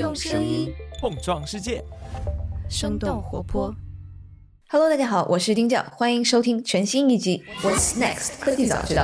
用声音碰撞世界，生动活泼。Hello，大家好，我是丁教，欢迎收听全新一集《What's Next 科技早知道》。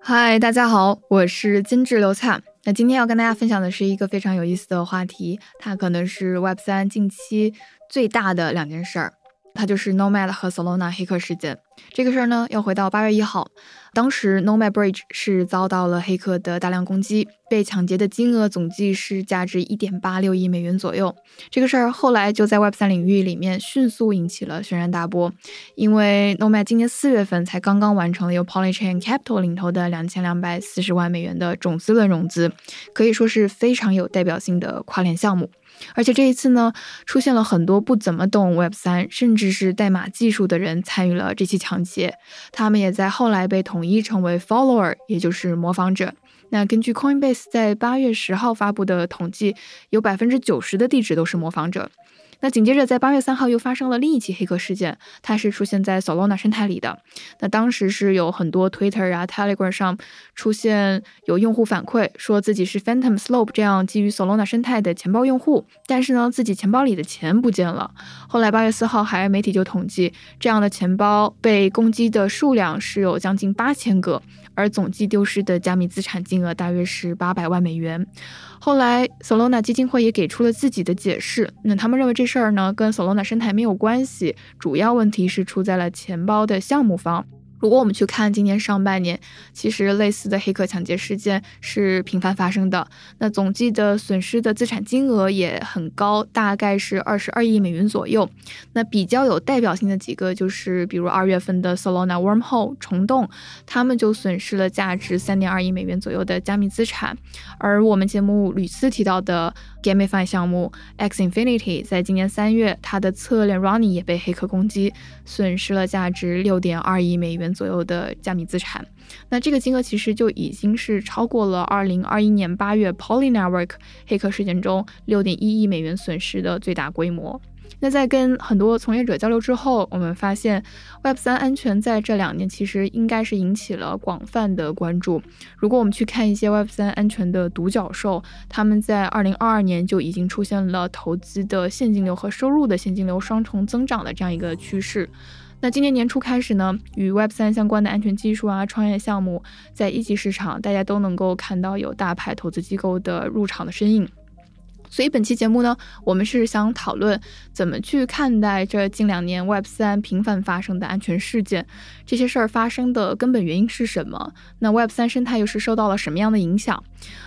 嗨，大家好，我是精致刘灿。那今天要跟大家分享的是一个非常有意思的话题，它可能是 Web 三近期最大的两件事儿，它就是 Nomad 和 Solana 黑客事件。这个事儿呢，要回到八月一号，当时 Nomad Bridge 是遭到了黑客的大量攻击，被抢劫的金额总计是价值一点八六亿美元左右。这个事儿后来就在 Web 三领域里面迅速引起了轩然大波，因为 Nomad 今年四月份才刚刚完成了由 Polychain Capital 领头的两千两百四十万美元的种子轮融资，可以说是非常有代表性的跨链项目。而且这一次呢，出现了很多不怎么懂 Web 三，甚至是代码技术的人参与了这起抢劫，他们也在后来被统一成为 follower，也就是模仿者。那根据 Coinbase 在八月十号发布的统计，有百分之九十的地址都是模仿者。那紧接着，在八月三号又发生了另一起黑客事件，它是出现在 Solana 生态里的。那当时是有很多 Twitter 啊、Telegram 上出现有用户反馈，说自己是 Phantom Slope 这样基于 Solana 生态的钱包用户，但是呢，自己钱包里的钱不见了。后来八月四号，海外媒体就统计，这样的钱包被攻击的数量是有将近八千个，而总计丢失的加密资产金额大约是八百万美元。后来，Solana 基金会也给出了自己的解释。那他们认为这事儿呢跟 Solana 生态没有关系，主要问题是出在了钱包的项目方。如果我们去看今年上半年，其实类似的黑客抢劫事件是频繁发生的。那总计的损失的资产金额也很高，大概是二十二亿美元左右。那比较有代表性的几个就是，比如二月份的 Solana Wormhole 虫洞，他们就损失了价值三点二亿美元左右的加密资产。而我们节目屡次提到的 GameFi 项目 X Infinity，在今年三月，它的侧链 Ronnie 也被黑客攻击，损失了价值六点二亿美元左右的加密资产。那这个金额其实就已经是超过了二零二一年八月 Poly Network 黑客事件中六点一亿美元损失的最大规模。那在跟很多从业者交流之后，我们发现 Web 三安全在这两年其实应该是引起了广泛的关注。如果我们去看一些 Web 三安全的独角兽，他们在二零二二年就已经出现了投资的现金流和收入的现金流双重增长的这样一个趋势。那今年年初开始呢，与 Web 三相关的安全技术啊、创业项目，在一级市场大家都能够看到有大牌投资机构的入场的身影。所以本期节目呢，我们是想讨论怎么去看待这近两年 Web 三频繁发生的安全事件，这些事儿发生的根本原因是什么？那 Web 三生态又是受到了什么样的影响？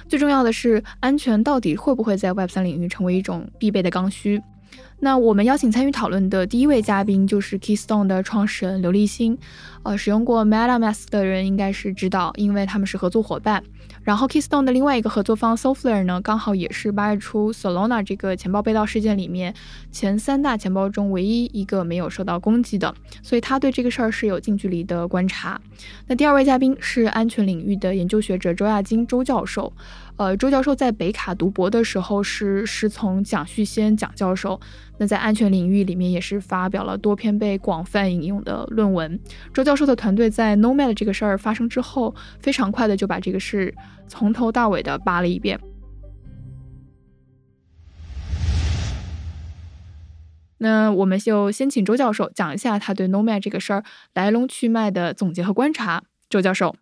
最重要的是，安全到底会不会在 Web 三领域成为一种必备的刚需？那我们邀请参与讨论的第一位嘉宾就是 Keystone 的创始人刘立新，呃，使用过 MetaMask 的人应该是知道，因为他们是合作伙伴。然后 Keystone 的另外一个合作方 SoFlare 呢，刚好也是八月初 Solana 这个钱包被盗事件里面前三大钱包中唯一一个没有受到攻击的，所以他对这个事儿是有近距离的观察。那第二位嘉宾是安全领域的研究学者周亚金周教授。呃，周教授在北卡读博的时候是师从蒋旭先蒋教授，那在安全领域里面也是发表了多篇被广泛引用的论文。周教授的团队在 Nomad 这个事儿发生之后，非常快的就把这个事从头到尾的扒了一遍。那我们就先请周教授讲一下他对 Nomad 这个事儿来龙去脉的总结和观察。周教授。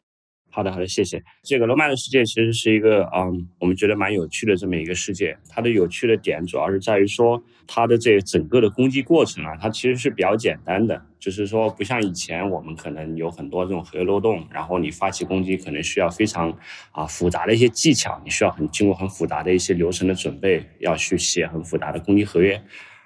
好的，好的，谢谢。这个罗曼的世界其实是一个，嗯，我们觉得蛮有趣的这么一个世界。它的有趣的点主要是在于说，它的这整个的攻击过程啊，它其实是比较简单的，就是说不像以前我们可能有很多这种合约漏洞，然后你发起攻击可能需要非常啊复杂的一些技巧，你需要很经过很复杂的一些流程的准备，要去写很复杂的攻击合约。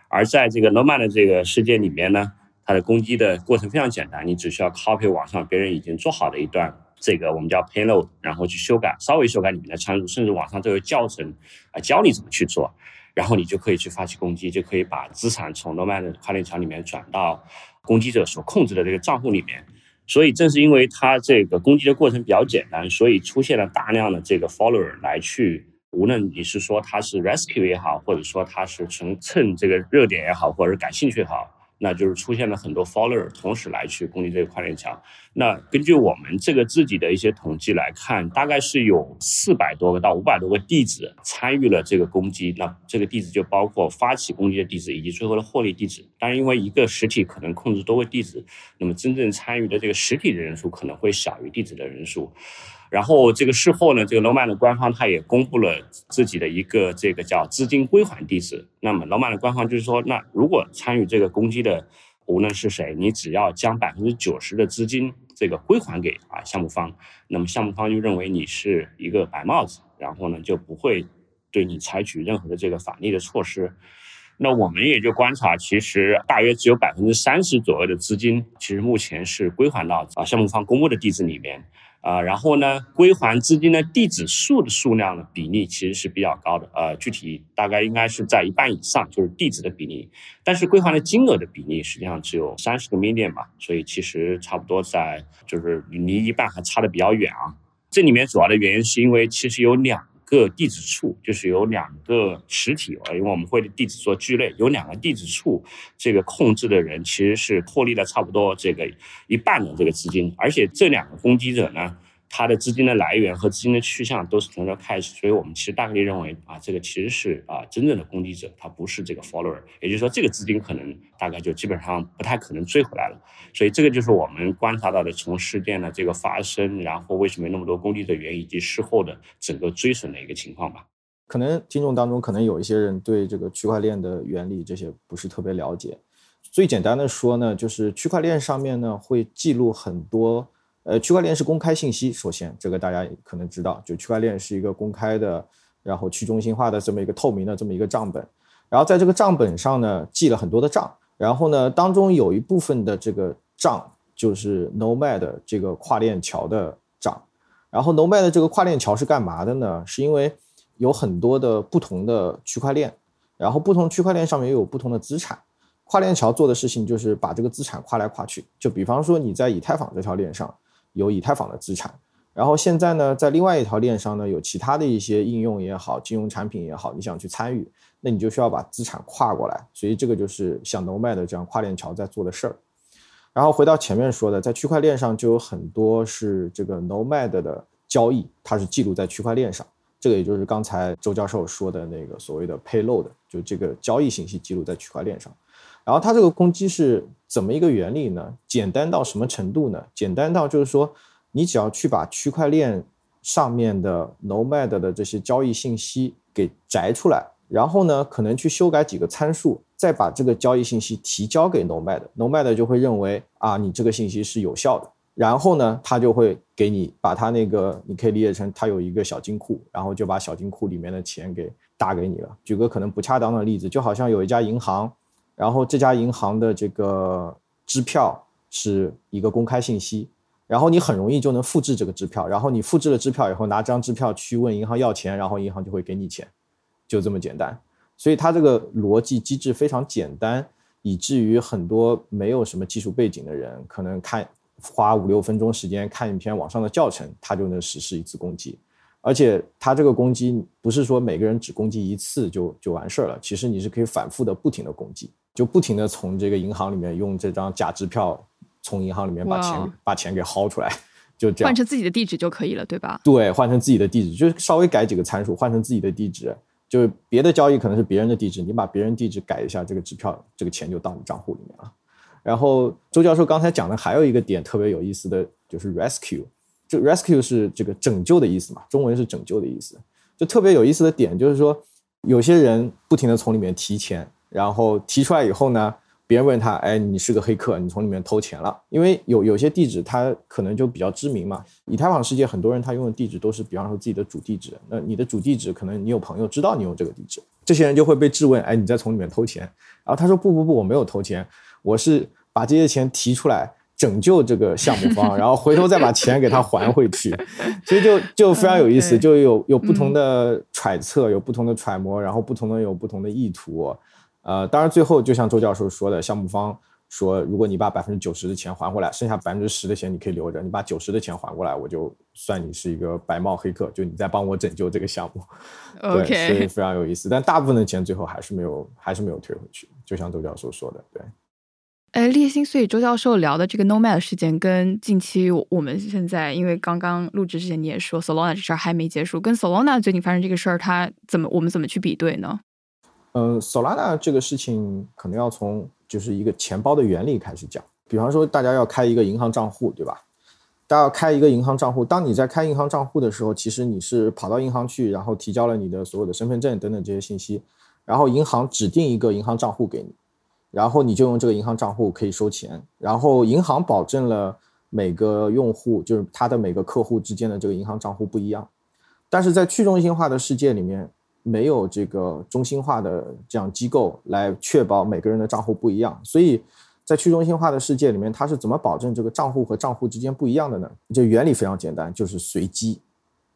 而在这个罗曼的这个世界里面呢，它的攻击的过程非常简单，你只需要 copy 网上别人已经做好的一段。这个我们叫 payload，然后去修改，稍微修改里面的参数，甚至网上都有教程啊教你怎么去做，然后你就可以去发起攻击，就可以把资产从 Nomad 的跨链桥里面转到攻击者所控制的这个账户里面。所以正是因为它这个攻击的过程比较简单，所以出现了大量的这个 follower 来去，无论你是说他是 rescue 也好，或者说他是纯蹭这个热点也好，或者感兴趣也好，那就是出现了很多 follower 同时来去攻击这个跨链桥。那根据我们这个自己的一些统计来看，大概是有四百多个到五百多个地址参与了这个攻击。那这个地址就包括发起攻击的地址以及最后的获利地址。当然，因为一个实体可能控制多个地址，那么真正参与的这个实体的人数可能会小于地址的人数。然后这个事后呢，这个 Nomad 的官方他也公布了自己的一个这个叫资金归还地址。那么 Nomad 的官方就是说，那如果参与这个攻击的无论是谁，你只要将百分之九十的资金这个归还给啊项目方，那么项目方就认为你是一个白帽子，然后呢就不会对你采取任何的这个法律的措施。那我们也就观察，其实大约只有百分之三十左右的资金，其实目前是归还到啊项目方公布的地址里面。啊，然后呢，归还资金的地址数的数量呢，比例其实是比较高的，呃，具体大概应该是在一半以上，就是地址的比例。但是归还的金额的比例实际上只有三十个 million 吧，所以其实差不多在就是离一半还差的比较远啊。这里面主要的原因是因为其实有两。个地址处就是有两个实体啊，因为我们会地址做聚类，有两个地址处，这个控制的人其实是获利了差不多这个一半的这个资金，而且这两个攻击者呢。它的资金的来源和资金的去向都是从这开始，所以我们其实大概率认为啊，这个其实是啊真正的攻击者，他不是这个 follower，也就是说这个资金可能大概就基本上不太可能追回来了。所以这个就是我们观察到的从事件的这个发生，然后为什么那么多攻击者源以及事后的整个追损的一个情况吧。可能听众当中可能有一些人对这个区块链的原理这些不是特别了解，最简单的说呢，就是区块链上面呢会记录很多。呃，区块链是公开信息，首先这个大家可能知道，就区块链是一个公开的，然后去中心化的这么一个透明的这么一个账本，然后在这个账本上呢记了很多的账，然后呢当中有一部分的这个账就是 Nomad 这个跨链桥的账，然后 Nomad 这个跨链桥是干嘛的呢？是因为有很多的不同的区块链，然后不同区块链上面又有不同的资产，跨链桥做的事情就是把这个资产跨来跨去，就比方说你在以太坊这条链上。有以太坊的资产，然后现在呢，在另外一条链上呢，有其他的一些应用也好，金融产品也好，你想去参与，那你就需要把资产跨过来。所以这个就是像 Nomad 这样跨链桥在做的事儿。然后回到前面说的，在区块链上就有很多是这个 Nomad 的交易，它是记录在区块链上。这个也就是刚才周教授说的那个所谓的 Payload，就这个交易信息记录在区块链上。然后它这个攻击是怎么一个原理呢？简单到什么程度呢？简单到就是说，你只要去把区块链上面的 Nomad 的这些交易信息给摘出来，然后呢，可能去修改几个参数，再把这个交易信息提交给 Nomad，Nomad 就会认为啊，你这个信息是有效的，然后呢，他就会给你把他那个，你可以理解成他有一个小金库，然后就把小金库里面的钱给打给你了。举个可能不恰当的例子，就好像有一家银行。然后这家银行的这个支票是一个公开信息，然后你很容易就能复制这个支票，然后你复制了支票以后，拿这张支票去问银行要钱，然后银行就会给你钱，就这么简单。所以它这个逻辑机制非常简单，以至于很多没有什么技术背景的人，可能看花五六分钟时间看一篇网上的教程，他就能实施一次攻击。而且它这个攻击不是说每个人只攻击一次就就完事儿了，其实你是可以反复的不停的攻击。就不停的从这个银行里面用这张假支票，从银行里面把钱把钱给薅出来，就这样换成自己的地址就可以了，对吧？对，换成自己的地址，就是稍微改几个参数，换成自己的地址，就是别的交易可能是别人的地址，你把别人地址改一下，这个支票这个钱就到你账户里面了。然后周教授刚才讲的还有一个点特别有意思的就是 rescue，就 rescue 是这个拯救的意思嘛，中文是拯救的意思，就特别有意思的点就是说，有些人不停的从里面提钱。然后提出来以后呢，别人问他，哎，你是个黑客，你从里面偷钱了。因为有有些地址它可能就比较知名嘛。以太坊世界很多人他用的地址都是，比方说自己的主地址。那你的主地址可能你有朋友知道你用这个地址，这些人就会被质问，哎，你在从里面偷钱？然后他说不不不，我没有偷钱，我是把这些钱提出来拯救这个项目方，然后回头再把钱给他还回去。所以就就非常有意思，就有有不同的揣测，有不同的揣摩，然后不同的有不同的意图。呃，当然，最后就像周教授说的，项目方说，如果你把百分之九十的钱还回来，剩下百分之十的钱你可以留着。你把九十的钱还过来，我就算你是一个白帽黑客，就你在帮我拯救这个项目。对，所以非常有意思。但大部分的钱最后还是没有，还是没有退回去。就像周教授说的，对。哎，立新，所以周教授聊的这个 Nomad 事件，跟近期我们现在因为刚刚录制之前你也说 Solana 这事儿还没结束，跟 Solana 最近发生这个事儿，它怎么我们怎么去比对呢？嗯，Solana 这个事情可能要从就是一个钱包的原理开始讲。比方说，大家要开一个银行账户，对吧？大家要开一个银行账户，当你在开银行账户的时候，其实你是跑到银行去，然后提交了你的所有的身份证等等这些信息，然后银行指定一个银行账户给你。然后你就用这个银行账户可以收钱，然后银行保证了每个用户就是他的每个客户之间的这个银行账户不一样，但是在去中心化的世界里面，没有这个中心化的这样机构来确保每个人的账户不一样，所以在去中心化的世界里面，它是怎么保证这个账户和账户之间不一样的呢？这原理非常简单，就是随机。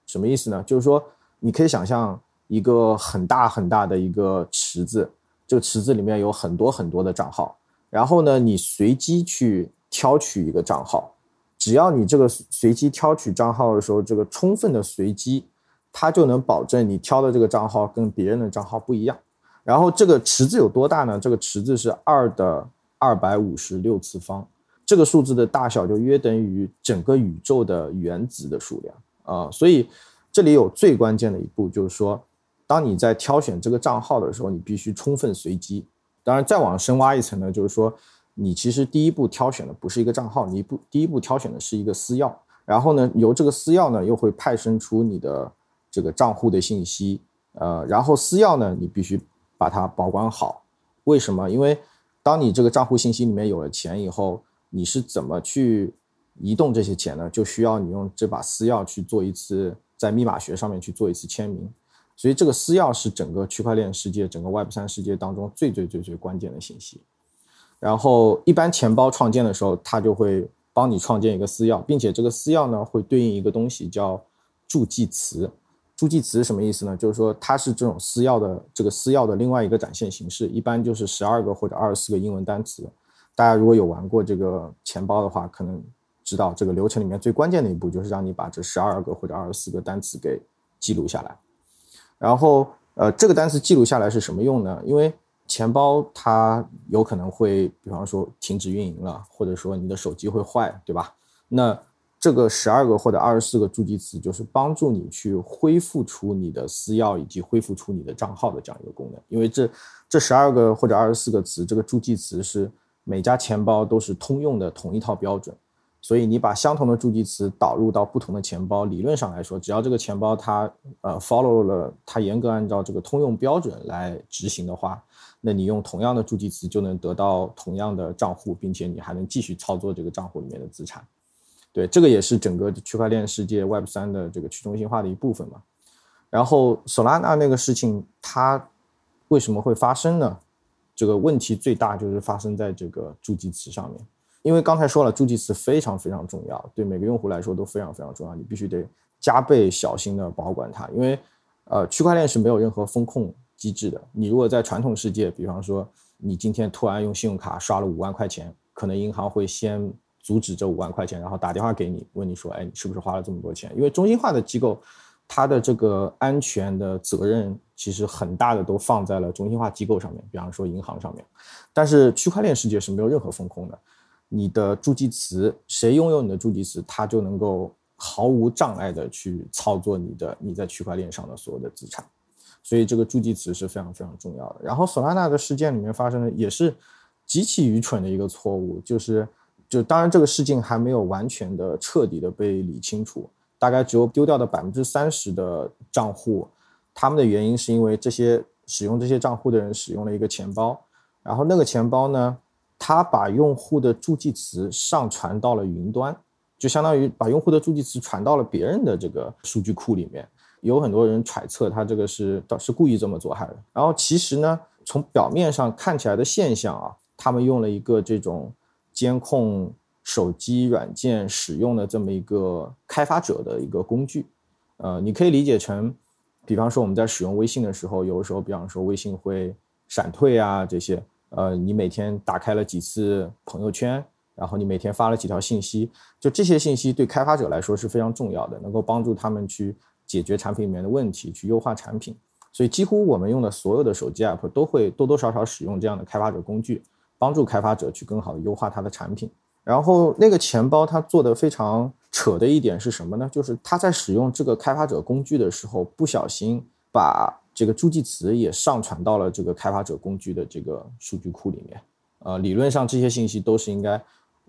什么意思呢？就是说你可以想象一个很大很大的一个池子。这个池子里面有很多很多的账号，然后呢，你随机去挑取一个账号，只要你这个随机挑取账号的时候，这个充分的随机，它就能保证你挑的这个账号跟别人的账号不一样。然后这个池子有多大呢？这个池子是二的二百五十六次方，这个数字的大小就约等于整个宇宙的原子的数量啊。所以这里有最关键的一步，就是说。当你在挑选这个账号的时候，你必须充分随机。当然，再往深挖一层呢，就是说，你其实第一步挑选的不是一个账号，你不第一步挑选的是一个私钥。然后呢，由这个私钥呢，又会派生出你的这个账户的信息。呃，然后私钥呢，你必须把它保管好。为什么？因为当你这个账户信息里面有了钱以后，你是怎么去移动这些钱呢？就需要你用这把私钥去做一次在密码学上面去做一次签名。所以这个私钥是整个区块链世界、整个 Web 三世界当中最最最最关键的信息。然后一般钱包创建的时候，它就会帮你创建一个私钥，并且这个私钥呢会对应一个东西叫助记词。助记词什么意思呢？就是说它是这种私钥的这个私钥的另外一个展现形式，一般就是十二个或者二十四个英文单词。大家如果有玩过这个钱包的话，可能知道这个流程里面最关键的一步就是让你把这十二个或者二十四个单词给记录下来。然后，呃，这个单词记录下来是什么用呢？因为钱包它有可能会，比方说停止运营了，或者说你的手机会坏，对吧？那这个十二个或者二十四个助记词就是帮助你去恢复出你的私钥以及恢复出你的账号的这样一个功能。因为这这十二个或者二十四个词，这个助记词是每家钱包都是通用的同一套标准。所以你把相同的助记词导入到不同的钱包，理论上来说，只要这个钱包它呃 follow 了它严格按照这个通用标准来执行的话，那你用同样的助记词就能得到同样的账户，并且你还能继续操作这个账户里面的资产。对，这个也是整个区块链世界 Web 三的这个去中心化的一部分嘛。然后 Solana 那个事情它为什么会发生呢？这个问题最大就是发生在这个助记词上面。因为刚才说了，助记词非常非常重要，对每个用户来说都非常非常重要，你必须得加倍小心的保管它。因为，呃，区块链是没有任何风控机制的。你如果在传统世界，比方说你今天突然用信用卡刷了五万块钱，可能银行会先阻止这五万块钱，然后打电话给你，问你说，哎，你是不是花了这么多钱？因为中心化的机构，它的这个安全的责任其实很大的都放在了中心化机构上面，比方说银行上面。但是区块链世界是没有任何风控的。你的助记词，谁拥有你的助记词，他就能够毫无障碍的去操作你的你在区块链上的所有的资产，所以这个助记词是非常非常重要的。然后索拉纳的事件里面发生的也是极其愚蠢的一个错误，就是就当然这个事情还没有完全的彻底的被理清楚，大概只有丢掉的百分之三十的账户，他们的原因是因为这些使用这些账户的人使用了一个钱包，然后那个钱包呢。他把用户的助记词上传到了云端，就相当于把用户的助记词传到了别人的这个数据库里面。有很多人揣测他这个是是故意这么做还？然后其实呢，从表面上看起来的现象啊，他们用了一个这种监控手机软件使用的这么一个开发者的一个工具。呃，你可以理解成，比方说我们在使用微信的时候，有的时候，比方说微信会闪退啊这些。呃，你每天打开了几次朋友圈，然后你每天发了几条信息，就这些信息对开发者来说是非常重要的，能够帮助他们去解决产品里面的问题，去优化产品。所以几乎我们用的所有的手机 app 都会多多少少使用这样的开发者工具，帮助开发者去更好的优化它的产品。然后那个钱包它做的非常扯的一点是什么呢？就是它在使用这个开发者工具的时候，不小心把这个助记词也上传到了这个开发者工具的这个数据库里面。呃，理论上这些信息都是应该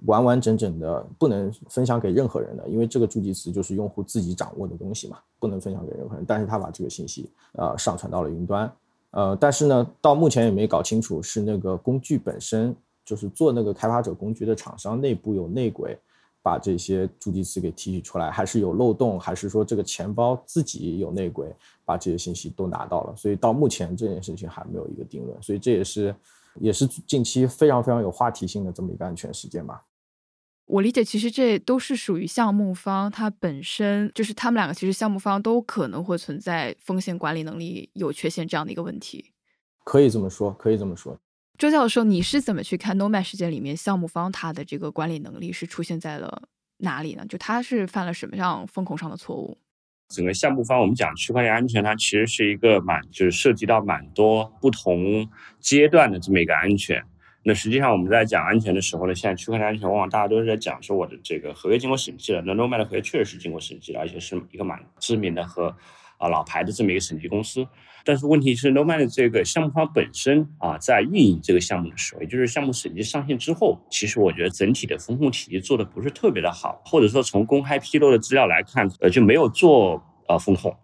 完完整整的，不能分享给任何人的，因为这个助记词就是用户自己掌握的东西嘛，不能分享给任何人。但是他把这个信息呃上传到了云端，呃，但是呢，到目前也没搞清楚是那个工具本身。就是做那个开发者工具的厂商内部有内鬼，把这些助记词给提取出来，还是有漏洞，还是说这个钱包自己有内鬼把这些信息都拿到了？所以到目前这件事情还没有一个定论，所以这也是也是近期非常非常有话题性的这么一个安全事件吧。我理解，其实这都是属于项目方它本身就是他们两个其实项目方都可能会存在风险管理能力有缺陷这样的一个问题。可以这么说，可以这么说。周教授，你是怎么去看 Nomad 事件里面项目方他的这个管理能力是出现在了哪里呢？就他是犯了什么样风控上的错误？整个项目方，我们讲区块链安全，它其实是一个蛮就是涉及到蛮多不同阶段的这么一个安全。那实际上我们在讲安全的时候呢，现在区块链安全往往大家都是在讲说我的这个合约经过审计了。那 Nomad 的合约确实是经过审计的，而且是一个蛮知名的和啊老牌的这么一个审计公司。但是问题是，Nomad 这个项目方本身啊，在运营这个项目的时候，也就是项目审计上线之后，其实我觉得整体的风控体系做的不是特别的好，或者说从公开披露的资料来看，呃，就没有做呃风控。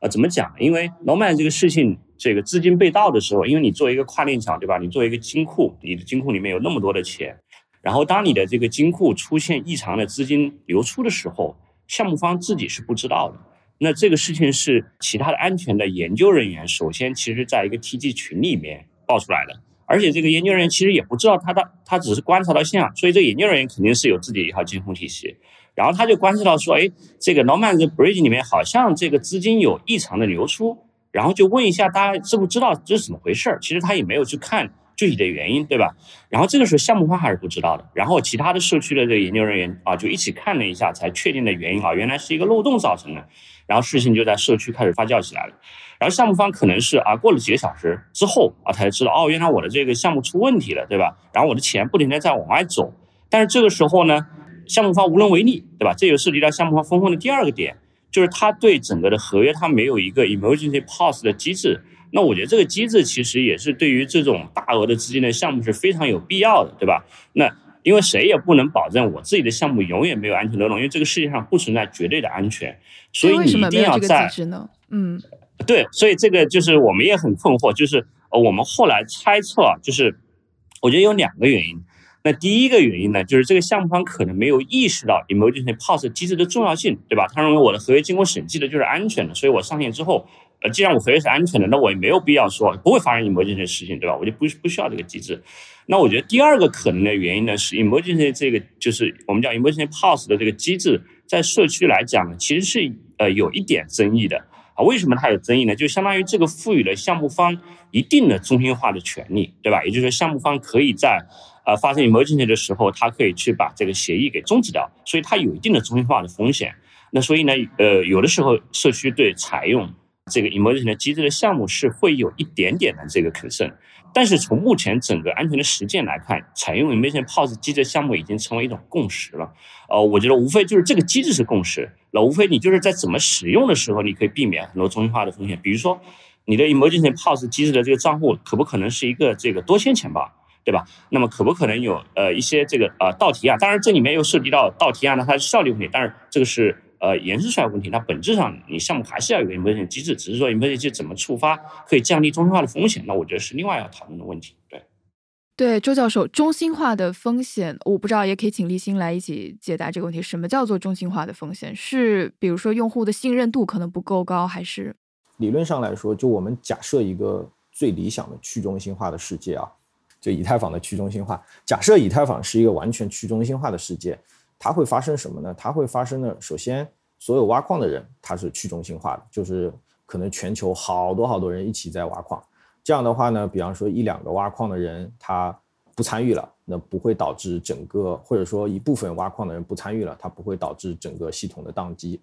呃，怎么讲？因为 Nomad 这个事情，这个资金被盗的时候，因为你作为一个跨链桥，对吧？你作为一个金库，你的金库里面有那么多的钱，然后当你的这个金库出现异常的资金流出的时候，项目方自己是不知道的。那这个事情是其他的安全的研究人员首先其实在一个 TG 群里面爆出来的，而且这个研究人员其实也不知道他的，他只是观察到现象，所以这研究人员肯定是有自己一套监控体系，然后他就观察到说，哎，这个 Norman 的 Bridge 里面好像这个资金有异常的流出，然后就问一下大家知不知道这是怎么回事儿，其实他也没有去看。具体的原因，对吧？然后这个时候项目方还是不知道的，然后其他的社区的这个研究人员啊，就一起看了一下，才确定的原因啊，原来是一个漏洞造成的。然后事情就在社区开始发酵起来了。然后项目方可能是啊，过了几个小时之后啊，才知道哦，原来我的这个项目出问题了，对吧？然后我的钱不停的在往外走。但是这个时候呢，项目方无能为力，对吧？这又涉及到项目方风控的第二个点，就是他对整个的合约他没有一个 emergency pause 的机制。那我觉得这个机制其实也是对于这种大额的资金的项目是非常有必要的，对吧？那因为谁也不能保证我自己的项目永远没有安全漏洞，因为这个世界上不存在绝对的安全，所以你一定要在嗯，对，所以这个就是我们也很困惑，就是呃，我们后来猜测，就是我觉得有两个原因。那第一个原因呢，就是这个项目方可能没有意识到 emergency POS 机制的重要性，对吧？他认为我的合约经过审计的就是安全的，所以我上线之后。呃，既然我合约是安全的，那我也没有必要说不会发生 emergency 事情，对吧？我就不不需要这个机制。那我觉得第二个可能的原因呢，是 emergency 这个就是我们叫 emergency POS 的这个机制，在社区来讲呢，其实是呃有一点争议的啊。为什么它有争议呢？就相当于这个赋予了项目方一定的中心化的权利，对吧？也就是说，项目方可以在呃发生 emergency 的时候，他可以去把这个协议给终止掉，所以它有一定的中心化的风险。那所以呢，呃，有的时候社区对采用这个 emergency 的机制的项目是会有一点点的这个 concern，但是从目前整个安全的实践来看，采用 emergency POS 机制的项目已经成为一种共识了。呃，我觉得无非就是这个机制是共识，那无非你就是在怎么使用的时候，你可以避免很多中心化的风险。比如说，你的 emergency POS 机制的这个账户可不可能是一个这个多签钱包，对吧？那么可不可能有呃一些这个呃盗提案？当然这里面又涉及到盗提案的它是效率问题，但是这个是。呃，延伸出来问题，那本质上你项目还是要有个 emergency 机制，只是说 emergency 机制怎么触发可以降低中心化的风险，那我觉得是另外要讨论的问题。对，对，周教授，中心化的风险，我不知道，也可以请立新来一起解答这个问题。什么叫做中心化的风险？是比如说用户的信任度可能不够高，还是？理论上来说，就我们假设一个最理想的去中心化的世界啊，就以太坊的去中心化，假设以太坊是一个完全去中心化的世界。它会发生什么呢？它会发生的，首先，所有挖矿的人他是去中心化的，就是可能全球好多好多人一起在挖矿。这样的话呢，比方说一两个挖矿的人他不参与了，那不会导致整个，或者说一部分挖矿的人不参与了，它不会导致整个系统的宕机。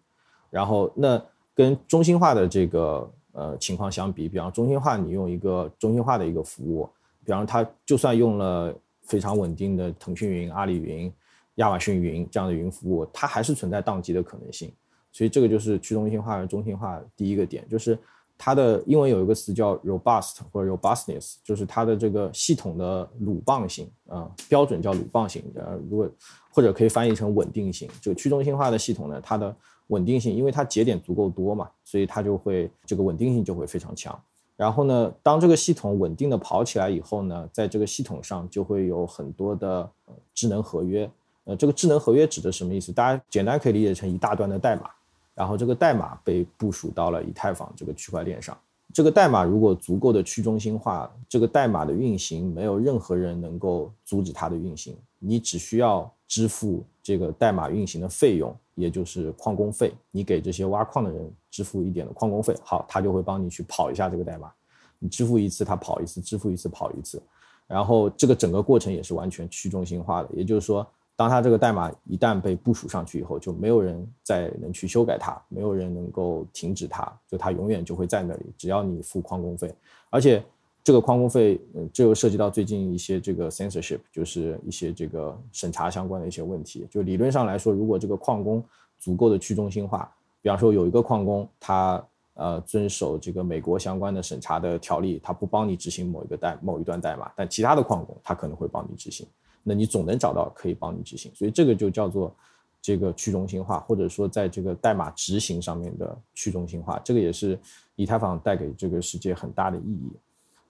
然后，那跟中心化的这个呃情况相比，比方中心化你用一个中心化的一个服务，比方它就算用了。非常稳定的腾讯云、阿里云、亚马逊云这样的云服务，它还是存在宕机的可能性。所以这个就是去中心化和中心化第一个点，就是它的英文有一个词叫 robust 或者 robustness，就是它的这个系统的鲁棒性啊，标准叫鲁棒性。呃，如果或者可以翻译成稳定性。这个去中心化的系统呢，它的稳定性，因为它节点足够多嘛，所以它就会这个稳定性就会非常强。然后呢，当这个系统稳定的跑起来以后呢，在这个系统上就会有很多的智能合约。呃，这个智能合约指的什么意思？大家简单可以理解成一大段的代码。然后这个代码被部署到了以太坊这个区块链上。这个代码如果足够的去中心化，这个代码的运行没有任何人能够阻止它的运行。你只需要支付这个代码运行的费用，也就是矿工费。你给这些挖矿的人支付一点的矿工费，好，他就会帮你去跑一下这个代码。你支付一次，他跑一次；支付一次，跑一次。然后这个整个过程也是完全去中心化的，也就是说。当他这个代码一旦被部署上去以后，就没有人再能去修改它，没有人能够停止它，就它永远就会在那里。只要你付矿工费，而且这个矿工费，嗯，这又涉及到最近一些这个 censorship，就是一些这个审查相关的一些问题。就理论上来说，如果这个矿工足够的去中心化，比方说有一个矿工，他呃遵守这个美国相关的审查的条例，他不帮你执行某一个代某一段代码，但其他的矿工他可能会帮你执行。那你总能找到可以帮你执行，所以这个就叫做这个去中心化，或者说在这个代码执行上面的去中心化，这个也是以太坊带给这个世界很大的意义。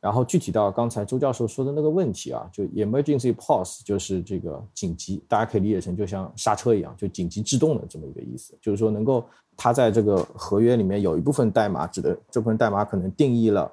然后具体到刚才周教授说的那个问题啊，就 emergency pause 就是这个紧急，大家可以理解成就像刹车一样，就紧急制动的这么一个意思，就是说能够它在这个合约里面有一部分代码，指的这部分代码可能定义了。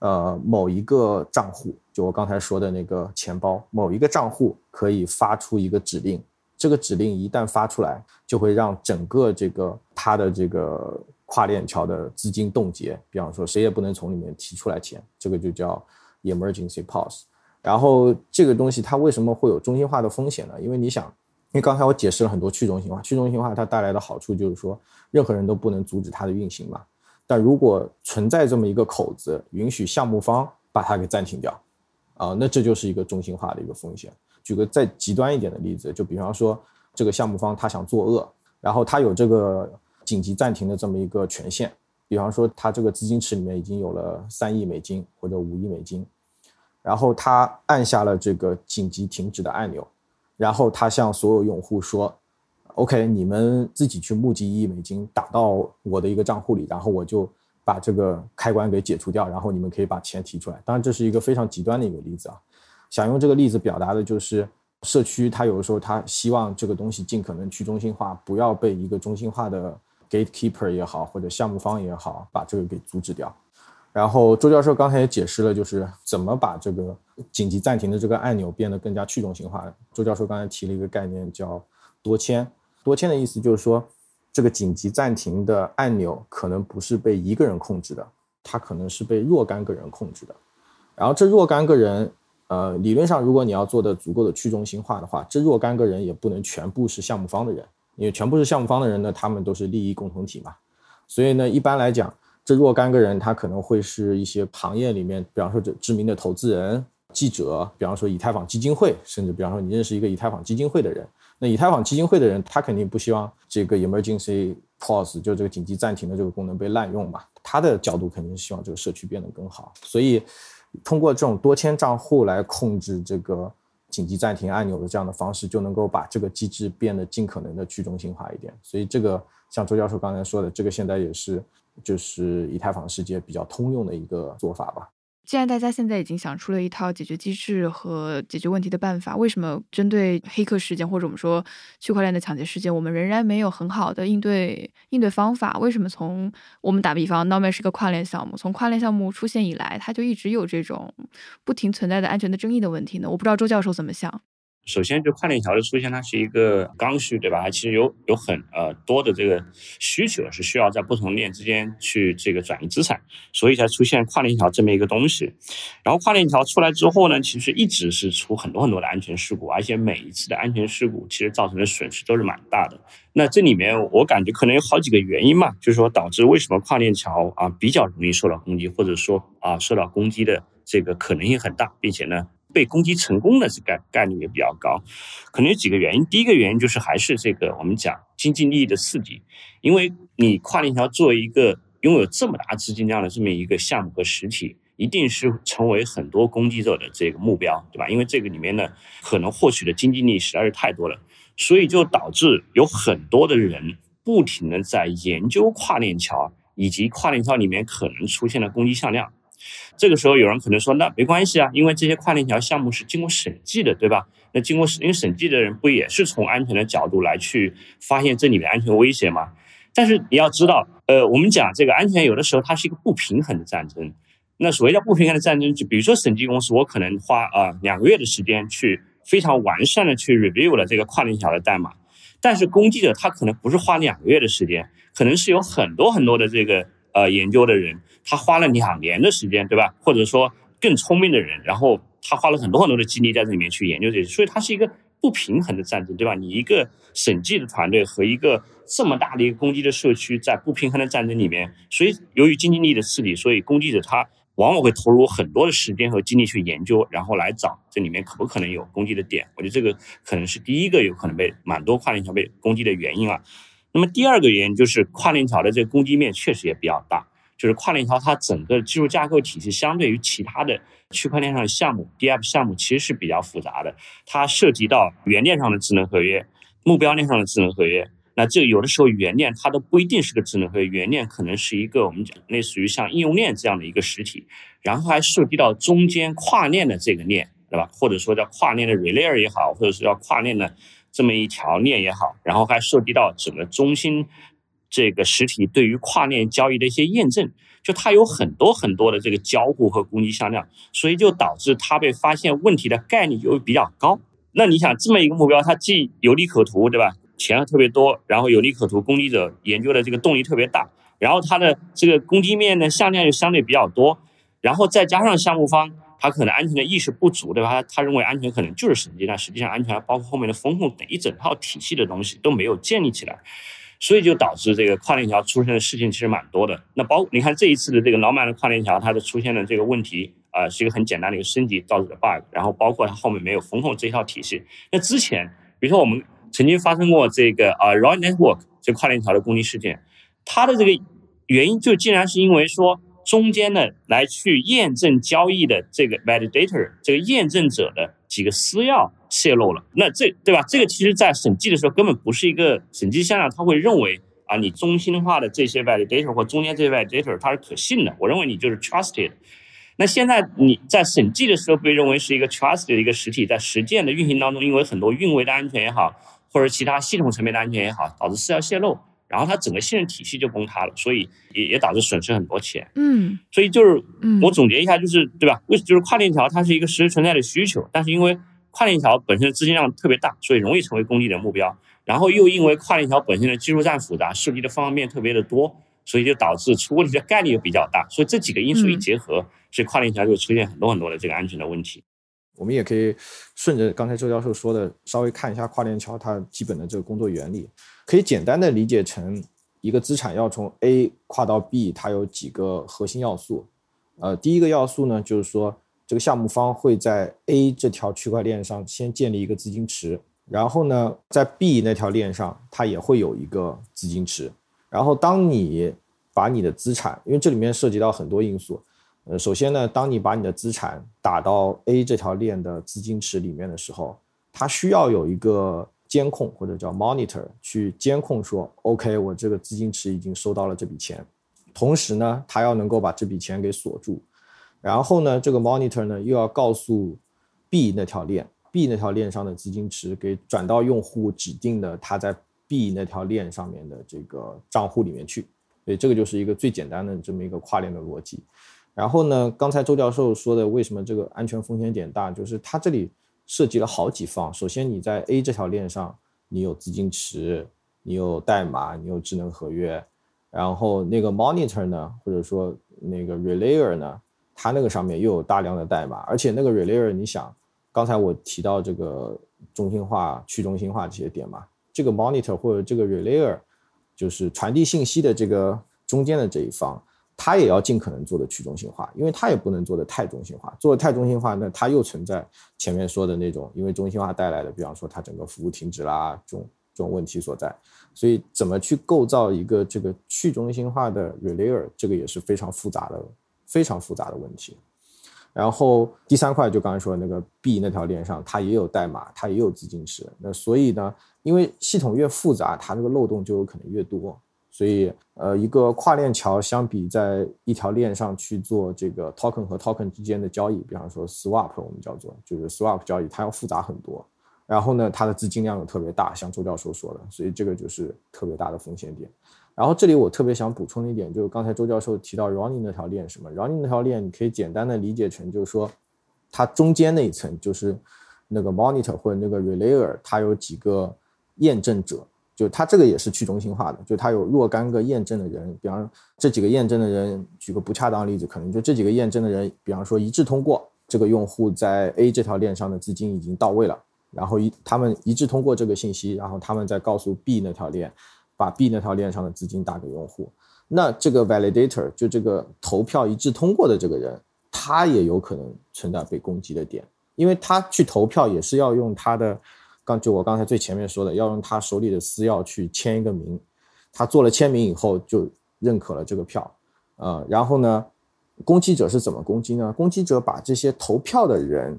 呃，某一个账户，就我刚才说的那个钱包，某一个账户可以发出一个指令，这个指令一旦发出来，就会让整个这个它的这个跨链桥的资金冻结。比方说，谁也不能从里面提出来钱，这个就叫 emergency pause。然后这个东西它为什么会有中心化的风险呢？因为你想，因为刚才我解释了很多去中心化，去中心化它带来的好处就是说，任何人都不能阻止它的运行嘛。但如果存在这么一个口子，允许项目方把它给暂停掉，啊，那这就是一个中心化的一个风险。举个再极端一点的例子，就比方说这个项目方他想作恶，然后他有这个紧急暂停的这么一个权限，比方说他这个资金池里面已经有了三亿美金或者五亿美金，然后他按下了这个紧急停止的按钮，然后他向所有用户说。OK，你们自己去募集一亿美金打到我的一个账户里，然后我就把这个开关给解除掉，然后你们可以把钱提出来。当然，这是一个非常极端的一个例子啊。想用这个例子表达的就是社区，它有的时候它希望这个东西尽可能去中心化，不要被一个中心化的 gatekeeper 也好，或者项目方也好，把这个给阻止掉。然后周教授刚才也解释了，就是怎么把这个紧急暂停的这个按钮变得更加去中心化。周教授刚才提了一个概念叫多签。多签的意思就是说，这个紧急暂停的按钮可能不是被一个人控制的，它可能是被若干个人控制的。然后这若干个人，呃，理论上如果你要做的足够的去中心化的话，这若干个人也不能全部是项目方的人，因为全部是项目方的人呢，他们都是利益共同体嘛。所以呢，一般来讲，这若干个人他可能会是一些行业里面，比方说这知名的投资人、记者，比方说以太坊基金会，甚至比方说你认识一个以太坊基金会的人。那以太坊基金会的人，他肯定不希望这个 emergency pause 就这个紧急暂停的这个功能被滥用嘛。他的角度肯定是希望这个社区变得更好，所以通过这种多签账户来控制这个紧急暂停按钮的这样的方式，就能够把这个机制变得尽可能的去中心化一点。所以这个像周教授刚才说的，这个现在也是就是以太坊世界比较通用的一个做法吧。既然大家现在已经想出了一套解决机制和解决问题的办法，为什么针对黑客事件或者我们说区块链的抢劫事件，我们仍然没有很好的应对应对方法？为什么从我们打比方 n o m a 是个跨链项目，从跨链项目出现以来，它就一直有这种不停存在的安全的争议的问题呢？我不知道周教授怎么想。首先，就跨链桥的出现，它是一个刚需，对吧？它其实有有很呃多的这个需求是需要在不同链之间去这个转移资产，所以才出现跨链桥这么一个东西。然后跨链桥出来之后呢，其实一直是出很多很多的安全事故，而且每一次的安全事故其实造成的损失都是蛮大的。那这里面我感觉可能有好几个原因嘛，就是说导致为什么跨链桥啊比较容易受到攻击，或者说啊受到攻击的这个可能性很大，并且呢。被攻击成功的这概概率也比较高。可能有几个原因，第一个原因就是还是这个我们讲经济利益的刺激，因为你跨链桥作为一个拥有这么大资金量的这么一个项目和实体。一定是成为很多攻击者的这个目标，对吧？因为这个里面呢，可能获取的经济利益实在是太多了，所以就导致有很多的人不停的在研究跨链桥以及跨链桥里面可能出现的攻击向量。这个时候有人可能说，那没关系啊，因为这些跨链桥项目是经过审计的，对吧？那经过因为审计的人不也是从安全的角度来去发现这里面安全威胁吗？但是你要知道，呃，我们讲这个安全有的时候它是一个不平衡的战争。那所谓叫不平衡的战争，就比如说审计公司，我可能花啊两个月的时间去非常完善的去 review 了这个跨链桥的代码，但是攻击者他可能不是花两个月的时间，可能是有很多很多的这个呃研究的人，他花了两年的时间，对吧？或者说更聪明的人，然后他花了很多很多的精力在这里面去研究这些，所以它是一个不平衡的战争，对吧？你一个审计的团队和一个这么大的一个攻击的社区在不平衡的战争里面，所以由于经济利益的刺激，所以攻击者他。往往会投入很多的时间和精力去研究，然后来找这里面可不可能有攻击的点。我觉得这个可能是第一个有可能被蛮多跨链桥被攻击的原因啊。那么第二个原因就是跨链桥的这个攻击面确实也比较大，就是跨链桥它整个技术架构体系相对于其他的区块链上的项目，DApp 项目其实是比较复杂的，它涉及到原链上的智能合约、目标链上的智能合约。那这有的时候原链它都不一定是个智能合约，原链可能是一个我们讲类似于像应用链这样的一个实体，然后还涉及到中间跨链的这个链，对吧？或者说叫跨链的 relay 也好，或者是叫跨链的这么一条链也好，然后还涉及到整个中心这个实体对于跨链交易的一些验证，就它有很多很多的这个交互和攻击向量，所以就导致它被发现问题的概率就会比较高。那你想这么一个目标，它既有利可图，对吧？钱特别多，然后有利可图，攻击者研究的这个动力特别大，然后它的这个攻击面呢向量又相对比较多，然后再加上项目方他可能安全的意识不足，对吧？他他认为安全可能就是审计，但实际上安全包括后面的风控等一整套体系的东西都没有建立起来，所以就导致这个跨链桥出现的事情其实蛮多的。那包你看这一次的这个老满的跨链桥，它的出现的这个问题啊，是一个很简单的一个升级导致的 bug，然后包括它后面没有风控这一套体系。那之前比如说我们。曾经发生过这个啊 r o y Network 这跨链桥的攻击事件，它的这个原因就竟然是因为说中间的来去验证交易的这个 validator 这个验证者的几个私钥泄露了。那这对吧？这个其实在审计的时候根本不是一个审计向量，他会认为啊你中心化的这些 validator 或中间这些 validator 它是可信的，我认为你就是 trusted。那现在你在审计的时候被认为是一个 trusted 的一个实体，在实践的运行当中，因为很多运维的安全也好。或者其他系统层面的安全也好，导致私钥泄露，然后它整个信任体系就崩塌了，所以也也导致损失很多钱。嗯，所以就是，我总结一下，就是对吧？为就是跨链条它是一个实时存在的需求，但是因为跨链条本身的资金量特别大，所以容易成为攻击的目标。然后又因为跨链条本身的技术栈复杂，涉及的方方面面特别的多，所以就导致出问题的概率又比较大。所以这几个因素一结合，所以跨链条就出现很多很多的这个安全的问题。我们也可以顺着刚才周教授说的，稍微看一下跨链桥它基本的这个工作原理，可以简单的理解成一个资产要从 A 跨到 B，它有几个核心要素。呃，第一个要素呢，就是说这个项目方会在 A 这条区块链上先建立一个资金池，然后呢，在 B 那条链上它也会有一个资金池，然后当你把你的资产，因为这里面涉及到很多因素。呃，首先呢，当你把你的资产打到 A 这条链的资金池里面的时候，它需要有一个监控或者叫 monitor 去监控说，OK，我这个资金池已经收到了这笔钱，同时呢，它要能够把这笔钱给锁住，然后呢，这个 monitor 呢又要告诉 B 那条链，B 那条链上的资金池给转到用户指定的他在 B 那条链上面的这个账户里面去，所以这个就是一个最简单的这么一个跨链的逻辑。然后呢？刚才周教授说的，为什么这个安全风险点大？就是它这里涉及了好几方。首先，你在 A 这条链上，你有资金池，你有代码，你有智能合约。然后那个 monitor 呢，或者说那个 relayer 呢，它那个上面又有大量的代码。而且那个 relayer，你想，刚才我提到这个中心化、去中心化这些点嘛，这个 monitor 或者这个 relayer，就是传递信息的这个中间的这一方。它也要尽可能做的去中心化，因为它也不能做的太中心化。做的太中心化，那它又存在前面说的那种，因为中心化带来的，比方说它整个服务停止啦，这种这种问题所在。所以怎么去构造一个这个去中心化的 relay，这个也是非常复杂的、非常复杂的问题。然后第三块就刚才说的那个 B 那条链上，它也有代码，它也有资金池。那所以呢，因为系统越复杂，它这个漏洞就有可能越多。所以，呃，一个跨链桥相比在一条链上去做这个 token 和 token 之间的交易，比方说 swap，我们叫做就是 swap 交易，它要复杂很多。然后呢，它的资金量又特别大，像周教授说的，所以这个就是特别大的风险点。然后这里我特别想补充一点，就是刚才周教授提到 running 那条链什么，running 那条链你可以简单的理解成就是说，它中间那一层就是那个 monitor 或者那个 relayer，它有几个验证者。就它这个也是去中心化的，就它有若干个验证的人，比方这几个验证的人，举个不恰当的例子，可能就这几个验证的人，比方说一致通过这个用户在 A 这条链上的资金已经到位了，然后一他们一致通过这个信息，然后他们再告诉 B 那条链，把 B 那条链上的资金打给用户，那这个 validator 就这个投票一致通过的这个人，他也有可能存在被攻击的点，因为他去投票也是要用他的。刚就我刚才最前面说的，要用他手里的私钥去签一个名，他做了签名以后就认可了这个票，呃，然后呢，攻击者是怎么攻击呢？攻击者把这些投票的人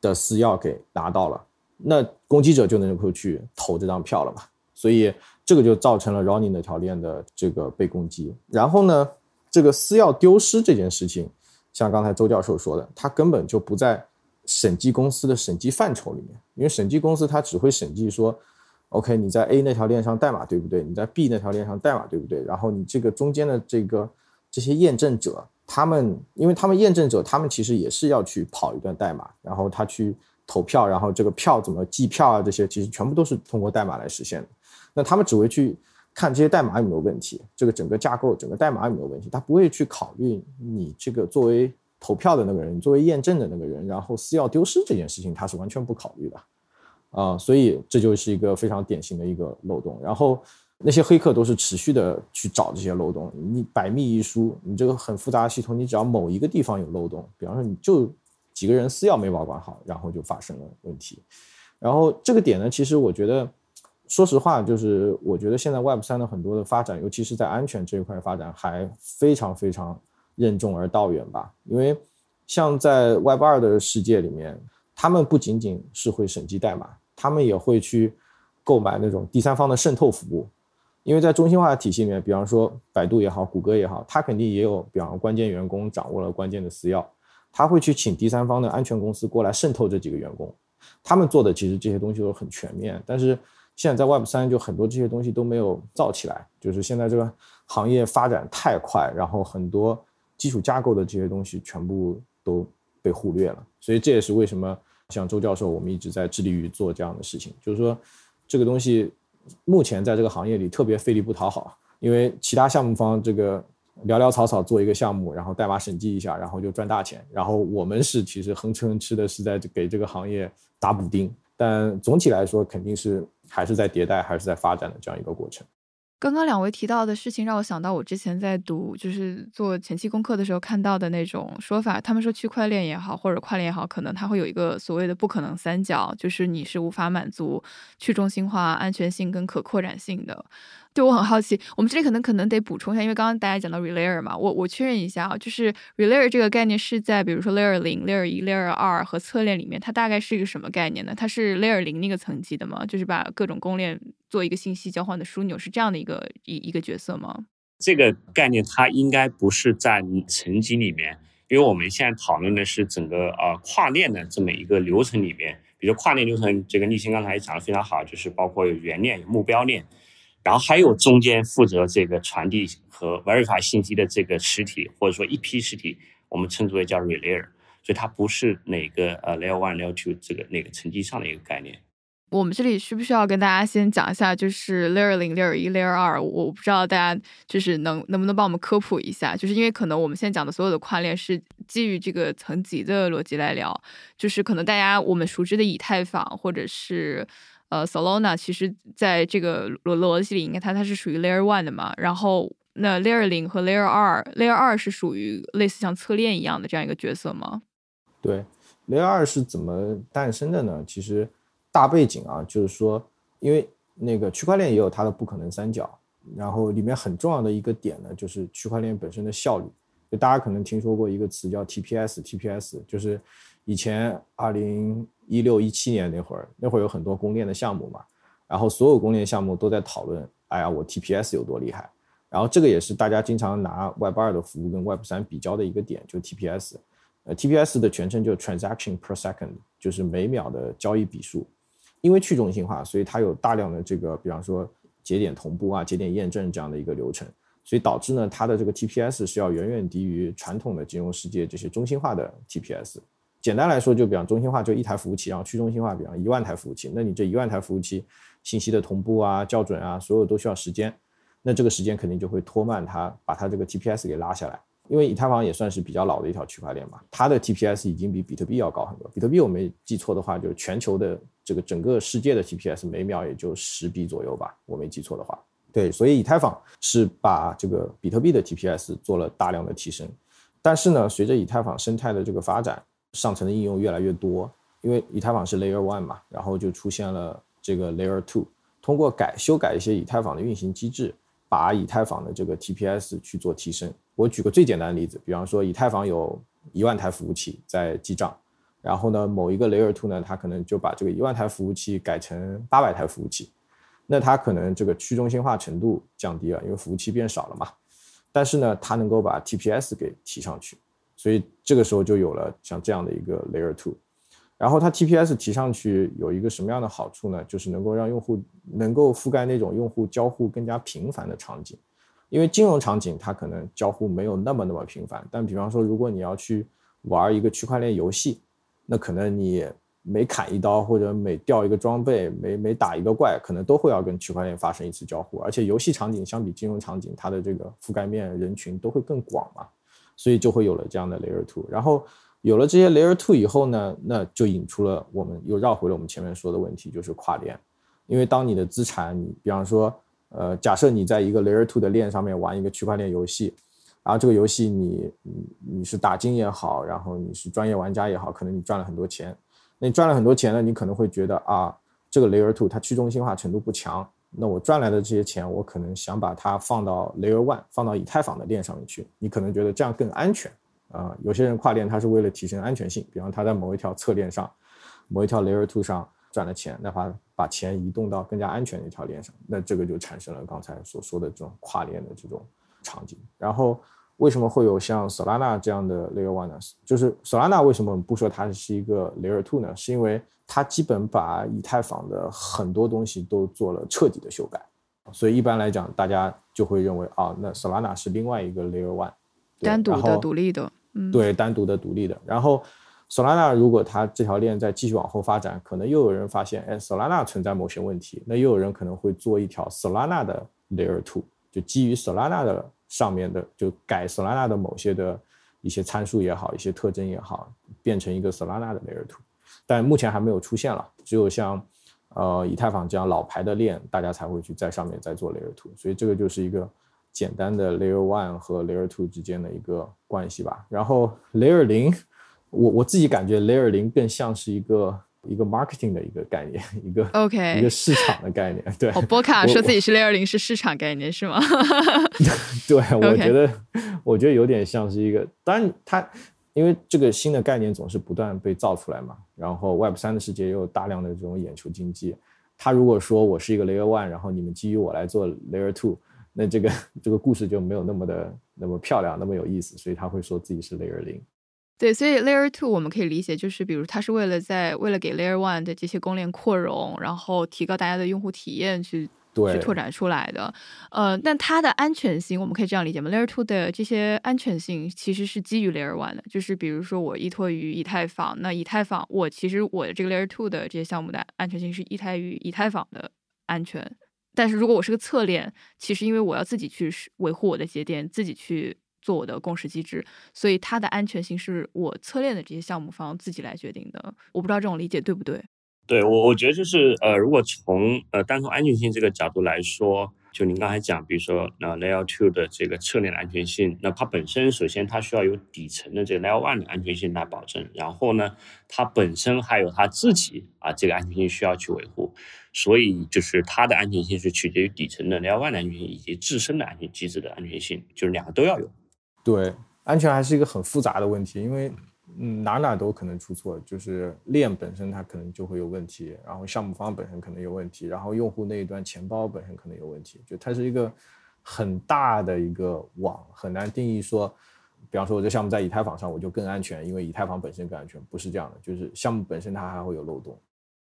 的私钥给拿到了，那攻击者就能够去投这张票了嘛？所以这个就造成了 running 那条链的这个被攻击。然后呢，这个私钥丢失这件事情，像刚才周教授说的，他根本就不在。审计公司的审计范畴里面，因为审计公司它只会审计说，OK，你在 A 那条链上代码对不对？你在 B 那条链上代码对不对？然后你这个中间的这个这些验证者，他们，因为他们验证者，他们其实也是要去跑一段代码，然后他去投票，然后这个票怎么计票啊，这些其实全部都是通过代码来实现的。那他们只会去看这些代码有没有问题，这个整个架构、整个代码有没有问题，他不会去考虑你这个作为。投票的那个人，作为验证的那个人，然后私钥丢失这件事情，他是完全不考虑的，啊，所以这就是一个非常典型的一个漏洞。然后那些黑客都是持续的去找这些漏洞，你百密一疏，你这个很复杂的系统，你只要某一个地方有漏洞，比方说你就几个人私钥没保管好，然后就发生了问题。然后这个点呢，其实我觉得，说实话，就是我觉得现在 Web 三的很多的发展，尤其是在安全这一块发展，还非常非常。任重而道远吧，因为像在 Web 二的世界里面，他们不仅仅是会审计代码，他们也会去购买那种第三方的渗透服务。因为在中心化的体系里面，比方说百度也好，谷歌也好，它肯定也有，比方说关键员工掌握了关键的私钥，他会去请第三方的安全公司过来渗透这几个员工。他们做的其实这些东西都很全面，但是现在在 Web 三就很多这些东西都没有造起来，就是现在这个行业发展太快，然后很多。基础架构的这些东西全部都被忽略了，所以这也是为什么像周教授我们一直在致力于做这样的事情。就是说，这个东西目前在这个行业里特别费力不讨好，因为其他项目方这个潦潦草草做一个项目，然后代码审计一下，然后就赚大钱，然后我们是其实哼哧哼哧的是在给这个行业打补丁。但总体来说，肯定是还是在迭代，还是在发展的这样一个过程。刚刚两位提到的事情让我想到，我之前在读就是做前期功课的时候看到的那种说法。他们说区块链也好，或者跨链也好，可能它会有一个所谓的不可能三角，就是你是无法满足去中心化、安全性跟可扩展性的。对我很好奇，我们这里可能可能得补充一下，因为刚刚大家讲到 relayer 嘛，我我确认一下啊，就是 relayer 这个概念是在比如说 layer 零、layer 一、layer 二和侧链里面，它大概是一个什么概念呢？它是 layer 零那个层级的吗？就是把各种公链做一个信息交换的枢纽，是这样的一个一一个角色吗？这个概念它应该不是在层级里面，因为我们现在讨论的是整个呃跨链的这么一个流程里面，比如跨链流程，这个立新刚才也讲的非常好，就是包括有元链、有目标链。然后还有中间负责这个传递和 verify 信息的这个实体，或者说一批实体，我们称之为叫 relayer，所以它不是哪个呃 layer one layer two 这个哪个层级上的一个概念。我们这里需不需要跟大家先讲一下，就是 layer 零、layer 一、layer 二？我不知道大家就是能能不能帮我们科普一下，就是因为可能我们现在讲的所有的跨链是基于这个层级的逻辑来聊，就是可能大家我们熟知的以太坊或者是。呃，Solana 其实在这个逻逻辑里，应该它它是属于 Layer One 的嘛。然后那 Layer 零和 Layer 二，Layer 二是属于类似像侧链一样的这样一个角色吗？对，Layer 二是怎么诞生的呢？其实大背景啊，就是说，因为那个区块链也有它的不可能三角，然后里面很重要的一个点呢，就是区块链本身的效率。就大家可能听说过一个词叫 TPS，TPS 就是以前二零一六一七年那会儿，那会儿有很多公链的项目嘛，然后所有公链项目都在讨论，哎呀，我 TPS 有多厉害。然后这个也是大家经常拿 Web 二的服务跟 Web 三比较的一个点，就 TPS。呃，TPS 的全称就 Transaction per Second，就是每秒的交易笔数。因为去中心化，所以它有大量的这个，比方说节点同步啊、节点验证这样的一个流程，所以导致呢，它的这个 TPS 是要远远低于传统的金融世界这些中心化的 TPS。简单来说，就比方中心化就一台服务器，然后去中心化比方一万台服务器，那你这一万台服务器信息的同步啊、校准啊，所有都需要时间，那这个时间肯定就会拖慢它，把它这个 TPS 给拉下来。因为以太坊也算是比较老的一条区块链嘛，它的 TPS 已经比比特币要高很多。比特币我没记错的话，就是全球的这个整个世界的 TPS 每秒也就十笔左右吧，我没记错的话。对，所以以太坊是把这个比特币的 TPS 做了大量的提升。但是呢，随着以太坊生态的这个发展，上层的应用越来越多，因为以太坊是 Layer One 嘛，然后就出现了这个 Layer Two，通过改修改一些以太坊的运行机制。把以太坊的这个 TPS 去做提升。我举个最简单的例子，比方说以太坊有一万台服务器在记账，然后呢，某一个 Layer Two 呢，它可能就把这个一万台服务器改成八百台服务器，那它可能这个去中心化程度降低了，因为服务器变少了嘛。但是呢，它能够把 TPS 给提上去，所以这个时候就有了像这样的一个 Layer Two。然后它 TPS 提上去有一个什么样的好处呢？就是能够让用户能够覆盖那种用户交互更加频繁的场景，因为金融场景它可能交互没有那么那么频繁。但比方说，如果你要去玩一个区块链游戏，那可能你每砍一刀或者每掉一个装备、每每打一个怪，可能都会要跟区块链发生一次交互。而且游戏场景相比金融场景，它的这个覆盖面人群都会更广嘛，所以就会有了这样的 Layer Two。然后。有了这些 Layer Two 以后呢，那就引出了我们又绕回了我们前面说的问题，就是跨链。因为当你的资产，你比方说，呃，假设你在一个 Layer Two 的链上面玩一个区块链游戏，然后这个游戏你你你是打金也好，然后你是专业玩家也好，可能你赚了很多钱。那你赚了很多钱呢，你可能会觉得啊，这个 Layer Two 它去中心化程度不强，那我赚来的这些钱，我可能想把它放到 Layer One，放到以太坊的链上面去。你可能觉得这样更安全。啊，有些人跨链，他是为了提升安全性，比方他在某一条侧链上，某一条 Layer Two 上赚了钱，那他把钱移动到更加安全的一条链上，那这个就产生了刚才所说的这种跨链的这种场景。然后为什么会有像 Solana 这样的 Layer One 呢？就是 Solana 为什么不说它是一个 Layer Two 呢？是因为它基本把以太坊的很多东西都做了彻底的修改，所以一般来讲，大家就会认为啊，那 Solana 是另外一个 Layer One，单独的、独立的。对，单独的、独立的。然后，Solana 如果它这条链再继续往后发展，可能又有人发现，哎，Solana 存在某些问题，那又有人可能会做一条 Solana 的 Layer Two，就基于 Solana 的上面的，就改 Solana 的某些的一些参数也好，一些特征也好，变成一个 Solana 的 Layer Two。但目前还没有出现了，只有像呃以太坊这样老牌的链，大家才会去在上面再做 Layer Two。所以这个就是一个。简单的 Layer One 和 Layer Two 之间的一个关系吧。然后 Layer 零，我我自己感觉 Layer 零更像是一个一个 marketing 的一个概念，一个 OK 一个市场的概念。对，波卡说自己是 Layer 零是市场概念是吗？对，我觉得我觉得有点像是一个。当然，它因为这个新的概念总是不断被造出来嘛。然后 Web 三的世界也有大量的这种眼球经济。他如果说我是一个 Layer One，然后你们基于我来做 Layer Two。那这个这个故事就没有那么的那么漂亮，那么有意思，所以他会说自己是 Layer 零。对，所以 Layer Two 我们可以理解就是，比如它是为了在为了给 Layer One 的这些公链扩容，然后提高大家的用户体验去去拓展出来的。呃，但它的安全性我们可以这样理解吗？Layer Two 的这些安全性其实是基于 Layer One 的，就是比如说我依托于以太坊，那以太坊我其实我的这个 Layer Two 的这些项目的安全性是依赖于以太坊的安全。但是如果我是个侧链，其实因为我要自己去维护我的节点，自己去做我的共识机制，所以它的安全性是我侧链的这些项目方自己来决定的。我不知道这种理解对不对？对我，我觉得就是呃，如果从呃单从安全性这个角度来说，就您刚才讲，比如说那 Layer Two 的这个侧链的安全性，那它本身首先它需要有底层的这个 Layer One 的安全性来保证，然后呢，它本身还有它自己啊这个安全性需要去维护，所以就是它的安全性是取决于底层的 Layer One 的安全性以及自身的安全机制的安全性，就是两个都要有。对，安全还是一个很复杂的问题，因为。嗯，哪哪都可能出错，就是链本身它可能就会有问题，然后项目方本身可能有问题，然后用户那一端钱包本身可能有问题，就它是一个很大的一个网，很难定义说，比方说我这项目在以太坊上我就更安全，因为以太坊本身更安全，不是这样的，就是项目本身它还会有漏洞。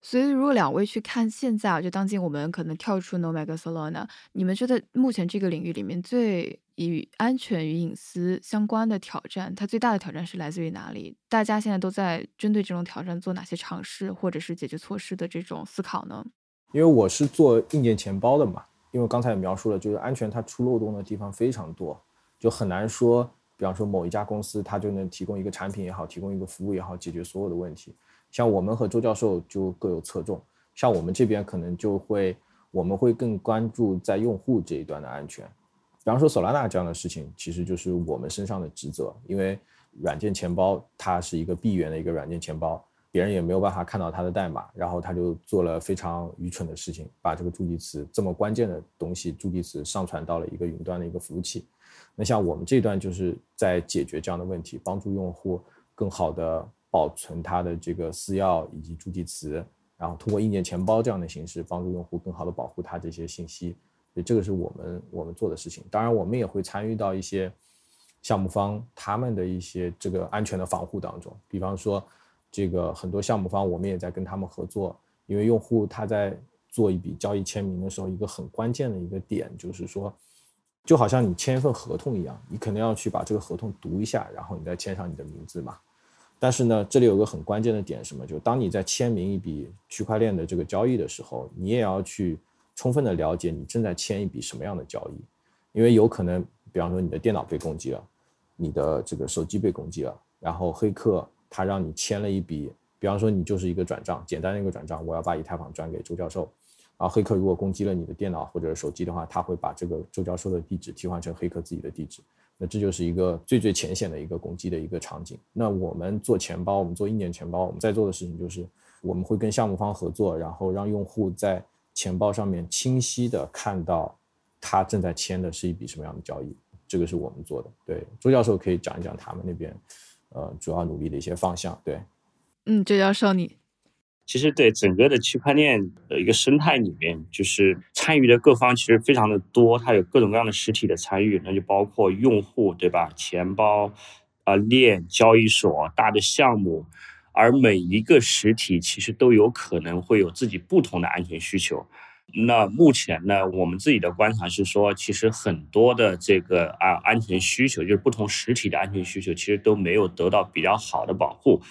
所以，如果两位去看现在啊，就当今我们可能跳出 Nomad Solana，你们觉得目前这个领域里面最与安全与隐私相关的挑战，它最大的挑战是来自于哪里？大家现在都在针对这种挑战做哪些尝试，或者是解决措施的这种思考呢？因为我是做硬件钱包的嘛，因为刚才也描述了，就是安全它出漏洞的地方非常多，就很难说，比方说某一家公司它就能提供一个产品也好，提供一个服务也好，解决所有的问题。像我们和周教授就各有侧重，像我们这边可能就会，我们会更关注在用户这一端的安全。比方说 Solana 这样的事情，其实就是我们身上的职责，因为软件钱包它是一个闭源的一个软件钱包，别人也没有办法看到它的代码，然后他就做了非常愚蠢的事情，把这个助记词这么关键的东西助记词上传到了一个云端的一个服务器。那像我们这段就是在解决这样的问题，帮助用户更好的。保存它的这个私钥以及助记词，然后通过硬件钱包这样的形式帮助用户更好的保护它这些信息，所以这个是我们我们做的事情。当然，我们也会参与到一些项目方他们的一些这个安全的防护当中。比方说，这个很多项目方我们也在跟他们合作，因为用户他在做一笔交易签名的时候，一个很关键的一个点就是说，就好像你签一份合同一样，你肯定要去把这个合同读一下，然后你再签上你的名字嘛。但是呢，这里有个很关键的点，什么？就当你在签名一笔区块链的这个交易的时候，你也要去充分的了解你正在签一笔什么样的交易，因为有可能，比方说你的电脑被攻击了，你的这个手机被攻击了，然后黑客他让你签了一笔，比方说你就是一个转账，简单的一个转账，我要把以太坊转给周教授，然后黑客如果攻击了你的电脑或者手机的话，他会把这个周教授的地址替换成黑客自己的地址。那这就是一个最最浅显的一个攻击的一个场景。那我们做钱包，我们做硬件钱包，我们在做的事情就是，我们会跟项目方合作，然后让用户在钱包上面清晰的看到他正在签的是一笔什么样的交易。这个是我们做的。对，周教授可以讲一讲他们那边，呃，主要努力的一些方向。对，嗯，周教授你。其实，对整个的区块链的一个生态里面，就是参与的各方其实非常的多，它有各种各样的实体的参与，那就包括用户，对吧？钱包、啊链、交易所、大的项目，而每一个实体其实都有可能会有自己不同的安全需求。那目前呢，我们自己的观察是说，其实很多的这个啊安全需求，就是不同实体的安全需求，其实都没有得到比较好的保护。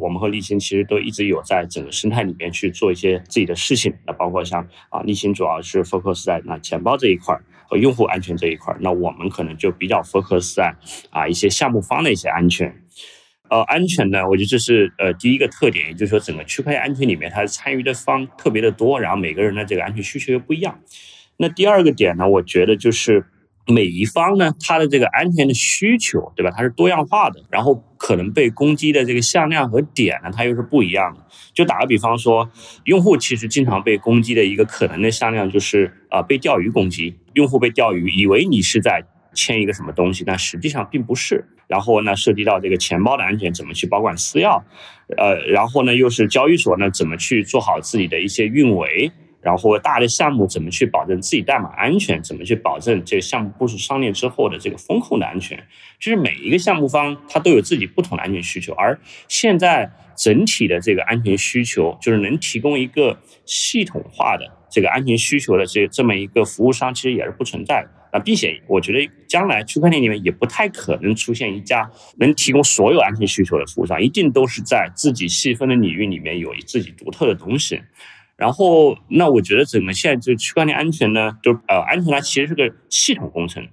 我们和立新其实都一直有在整个生态里面去做一些自己的事情，那包括像啊，立新主要是 focus 在那钱包这一块和用户安全这一块，那我们可能就比较 focus 在啊一些项目方的一些安全。呃，安全呢，我觉得这是呃第一个特点，也就是说整个区块链安全里面，它参与的方特别的多，然后每个人的这个安全需求又不一样。那第二个点呢，我觉得就是。每一方呢，它的这个安全的需求，对吧？它是多样化的，然后可能被攻击的这个向量和点呢，它又是不一样的。就打个比方说，用户其实经常被攻击的一个可能的向量就是啊，被钓鱼攻击。用户被钓鱼，以为你是在签一个什么东西，但实际上并不是。然后呢，涉及到这个钱包的安全，怎么去保管私钥？呃，然后呢，又是交易所呢，怎么去做好自己的一些运维？然后大的项目怎么去保证自己代码安全？怎么去保证这个项目部署上链之后的这个风控的安全？就是每一个项目方他都有自己不同的安全需求，而现在整体的这个安全需求，就是能提供一个系统化的这个安全需求的这这么一个服务商，其实也是不存在的那，并且我觉得将来区块链里面也不太可能出现一家能提供所有安全需求的服务商，一定都是在自己细分的领域里面有自己独特的东西。然后，那我觉得整个现在就区块链安全呢，就呃，安全它其实是个系统工程。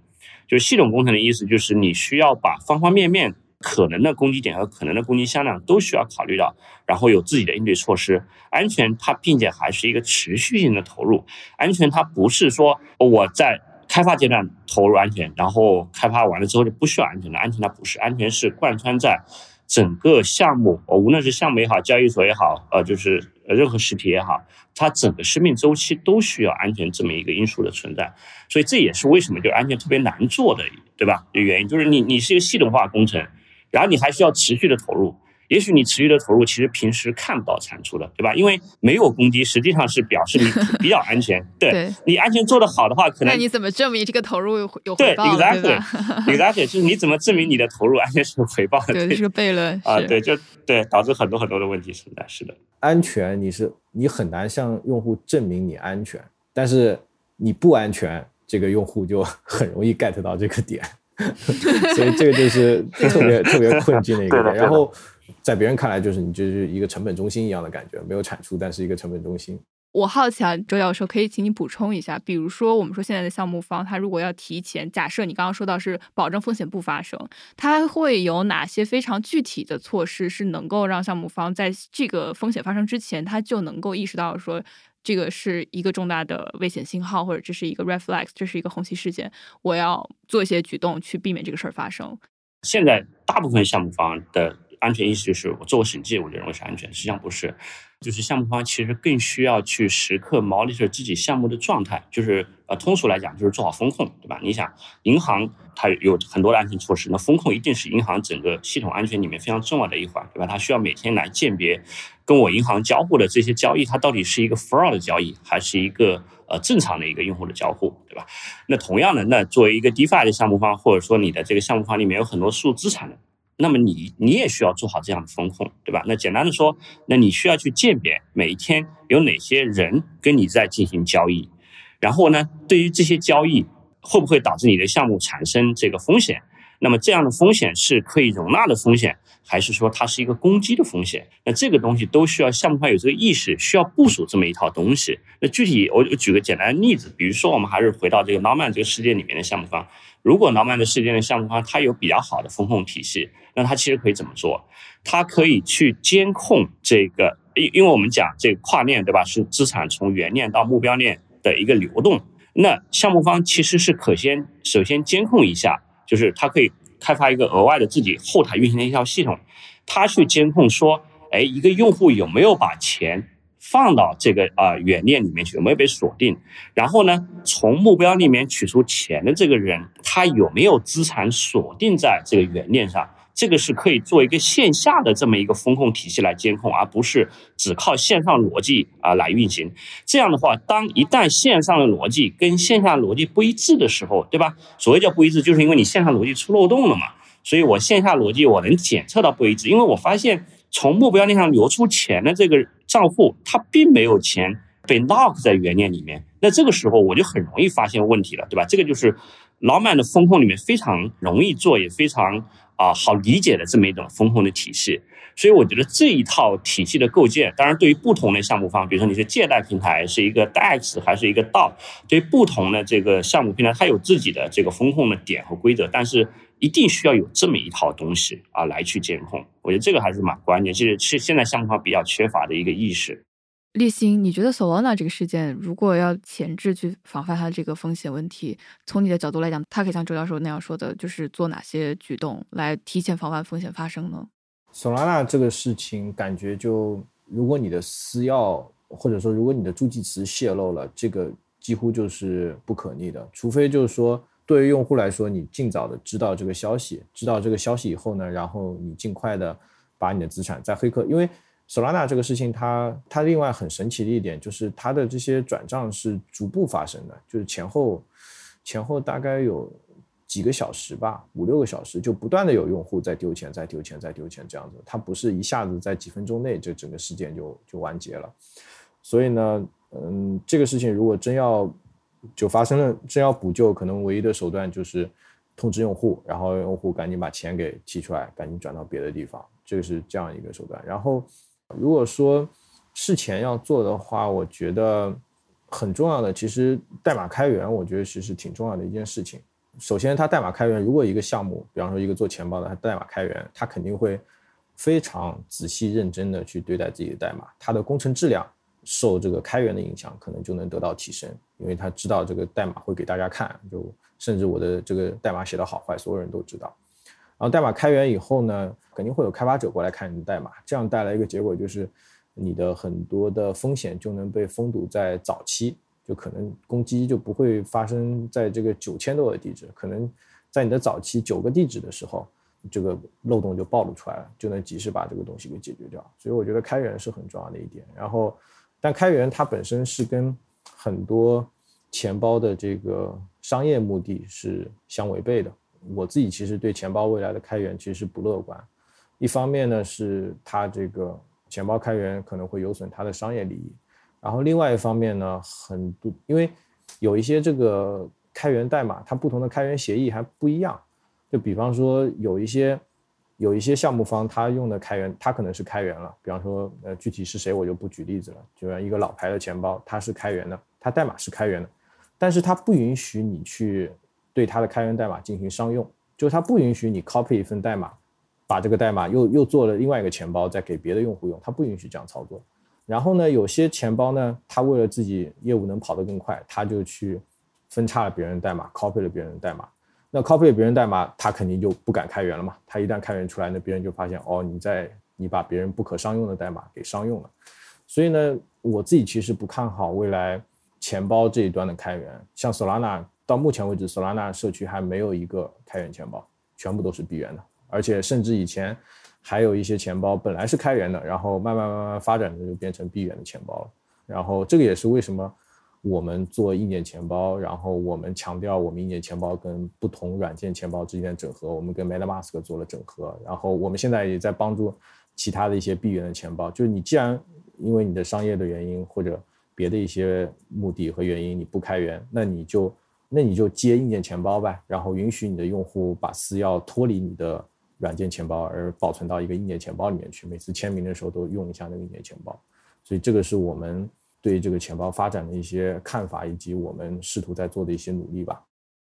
就是系统工程的意思，就是你需要把方方面面可能的攻击点和可能的攻击向量都需要考虑到，然后有自己的应对措施。安全它并且还是一个持续性的投入，安全它不是说我在开发阶段投入安全，然后开发完了之后就不需要安全了。安全它不是，安全是贯穿在整个项目，无论是项目也好，交易所也好，呃，就是任何实体也好，它整个生命周期都需要安全这么一个因素的存在。所以这也是为什么就安全特别难做的，对吧？的原因就是你你是一个系统化工程。然后你还需要持续的投入，也许你持续的投入，其实平时看不到产出的，对吧？因为没有攻击，实际上是表示你 比较安全。对你安全做得好的话，可能那你怎么证明这个投入有有回报？对，exactly，exactly，就是你怎么证明你的投入安全是有回报的？对，是个悖论啊。对，就对，导致很多很多的问题存在。是的，安全你是你很难向用户证明你安全，但是你不安全，这个用户就 很容易 get 到这个点。所以这个就是特别特别困境的一个点，然后在别人看来就是你就是一个成本中心一样的感觉，没有产出，但是一个成本中心。我好奇啊，周教授可以请你补充一下，比如说我们说现在的项目方，他如果要提前，假设你刚刚说到是保证风险不发生，他会有哪些非常具体的措施是能够让项目方在这个风险发生之前，他就能够意识到说。这个是一个重大的危险信号，或者这是一个 reflex，这是一个红旗事件，我要做一些举动去避免这个事儿发生。现在大部分项目方的安全意识就是我做过审计，我就认为是安全，实际上不是。就是项目方其实更需要去时刻 monitor 自己项目的状态，就是呃通俗来讲就是做好风控，对吧？你想银行它有很多的安全措施，那风控一定是银行整个系统安全里面非常重要的一环，对吧？它需要每天来鉴别跟我银行交互的这些交易，它到底是一个 fraud 的交易，还是一个呃正常的一个用户的交互，对吧？那同样的，那作为一个 DeFi 的项目方，或者说你的这个项目方里面有很多数资产的。那么你你也需要做好这样的风控，对吧？那简单的说，那你需要去鉴别每一天有哪些人跟你在进行交易，然后呢，对于这些交易会不会导致你的项目产生这个风险？那么这样的风险是可以容纳的风险，还是说它是一个攻击的风险？那这个东西都需要项目方有这个意识，需要部署这么一套东西。那具体我我举个简单的例子，比如说我们还是回到这个 n o m a n 这个世界里面的项目方。如果 Norman 的世界的项目方他有比较好的风控体系，那他其实可以怎么做？他可以去监控这个，因因为我们讲这个跨链对吧？是资产从原链到目标链的一个流动。那项目方其实是可先首先监控一下。就是它可以开发一个额外的自己后台运行的一套系统，它去监控说，哎，一个用户有没有把钱放到这个啊远链里面去，有没有被锁定？然后呢，从目标里面取出钱的这个人，他有没有资产锁定在这个远链上？这个是可以做一个线下的这么一个风控体系来监控，而不是只靠线上逻辑啊来运行。这样的话，当一旦线上的逻辑跟线下逻辑不一致的时候，对吧？所谓叫不一致，就是因为你线上逻辑出漏洞了嘛。所以我线下逻辑我能检测到不一致，因为我发现从目标链上流出钱的这个账户，它并没有钱被 lock 在原链里面。那这个时候我就很容易发现问题了，对吧？这个就是老满的风控里面非常容易做，也非常。啊，好理解的这么一种风控的体系，所以我觉得这一套体系的构建，当然对于不同的项目方，比如说你是借贷平台，是一个 DEX 还是一个 DAO，对于不同的这个项目平台，它有自己的这个风控的点和规则，但是一定需要有这么一套东西啊来去监控，我觉得这个还是蛮关键，其实是现在项目方比较缺乏的一个意识。立新，你觉得 Solana 这个事件，如果要前置去防范它这个风险问题，从你的角度来讲，它可以像周教授那样说的，就是做哪些举动来提前防范风险发生呢？Solana 这个事情，感觉就如果你的私钥，或者说如果你的助记词泄露了，这个几乎就是不可逆的，除非就是说对于用户来说，你尽早的知道这个消息，知道这个消息以后呢，然后你尽快的把你的资产在黑客，因为。Solana 这个事情，它它另外很神奇的一点就是，它的这些转账是逐步发生的，就是前后前后大概有几个小时吧，五六个小时，就不断的有用户在丢钱，在丢钱，在丢钱这样子，它不是一下子在几分钟内这整个事件就就完结了。所以呢，嗯，这个事情如果真要就发生了，真要补救，可能唯一的手段就是通知用户，然后用户赶紧把钱给提出来，赶紧转到别的地方，这个是这样一个手段，然后。如果说事前要做的话，我觉得很重要的，其实代码开源，我觉得其实挺重要的一件事情。首先它代码开源，如果一个项目，比方说一个做钱包的，它代码开源，它肯定会非常仔细认真的去对待自己的代码，它的工程质量受这个开源的影响，可能就能得到提升，因为他知道这个代码会给大家看，就甚至我的这个代码写的好坏，所有人都知道。然后代码开源以后呢，肯定会有开发者过来看你的代码，这样带来一个结果就是，你的很多的风险就能被封堵在早期，就可能攻击就不会发生在这个九千多个地址，可能在你的早期九个地址的时候，这个漏洞就暴露出来了，就能及时把这个东西给解决掉。所以我觉得开源是很重要的一点。然后，但开源它本身是跟很多钱包的这个商业目的是相违背的。我自己其实对钱包未来的开源其实不乐观，一方面呢是它这个钱包开源可能会有损它的商业利益，然后另外一方面呢，很多因为有一些这个开源代码，它不同的开源协议还不一样，就比方说有一些有一些项目方他用的开源，它可能是开源了，比方说呃具体是谁我就不举例子了，就像一个老牌的钱包，它是开源的，它代码是开源的，但是它不允许你去。对它的开源代码进行商用，就是它不允许你 copy 一份代码，把这个代码又又做了另外一个钱包，再给别的用户用，它不允许这样操作。然后呢，有些钱包呢，它为了自己业务能跑得更快，它就去分叉了别人代码，copy 了别人的代码。那 copy 别人代码，它肯定就不敢开源了嘛。它一旦开源出来，那别人就发现哦，你在你把别人不可商用的代码给商用了。所以呢，我自己其实不看好未来钱包这一端的开源，像 Solana。到目前为止，Solana 社区还没有一个开源钱包，全部都是闭源的。而且甚至以前还有一些钱包本来是开源的，然后慢慢慢慢发展的就变成闭源的钱包了。然后这个也是为什么我们做硬件钱包，然后我们强调我们硬件钱包跟不同软件钱包之间的整合，我们跟 MetaMask 做了整合。然后我们现在也在帮助其他的一些闭源的钱包。就是你既然因为你的商业的原因或者别的一些目的和原因你不开源，那你就。那你就接硬件钱包呗，然后允许你的用户把私钥脱离你的软件钱包，而保存到一个硬件钱包里面去。每次签名的时候都用一下那个硬件钱包。所以这个是我们对这个钱包发展的一些看法，以及我们试图在做的一些努力吧。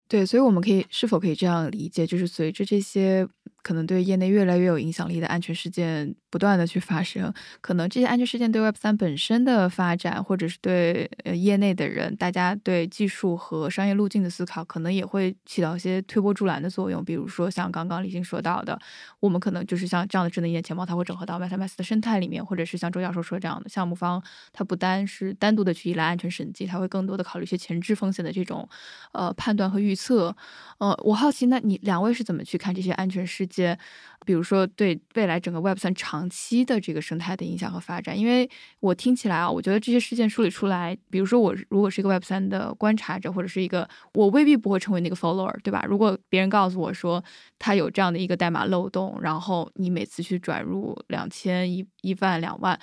对，所以我们可以是否可以这样理解，就是随着这些。可能对业内越来越有影响力的安全事件不断的去发生，可能这些安全事件对 Web 三本身的发展，或者是对呃业内的人，大家对技术和商业路径的思考，可能也会起到一些推波助澜的作用。比如说像刚刚李欣说到的，我们可能就是像这样的智能硬件钱包，它会整合到 MetaMask 的生态里面，或者是像周教授说这样的项目方，它不单是单独的去依赖安全审计，它会更多的考虑一些前置风险的这种呃判断和预测。呃，我好奇，那你两位是怎么去看这些安全事些，比如说对未来整个 Web 三长期的这个生态的影响和发展，因为我听起来啊，我觉得这些事件梳理出来，比如说我如果是一个 Web 三的观察者，或者是一个我未必不会成为那个 follower，对吧？如果别人告诉我说他有这样的一个代码漏洞，然后你每次去转入两千一一万两万，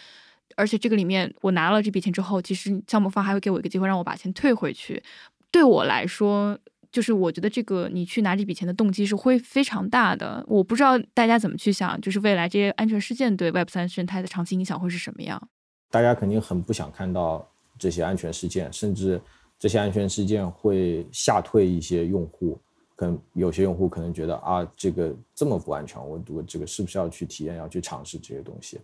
而且这个里面我拿了这笔钱之后，其实项目方还会给我一个机会让我把钱退回去，对我来说。就是我觉得这个你去拿这笔钱的动机是会非常大的，我不知道大家怎么去想，就是未来这些安全事件对 Web 三生态的长期影响会是什么样？大家肯定很不想看到这些安全事件，甚至这些安全事件会吓退一些用户，可能有些用户可能觉得啊，这个这么不安全，我我这个是不是要去体验，要去尝试这些东西？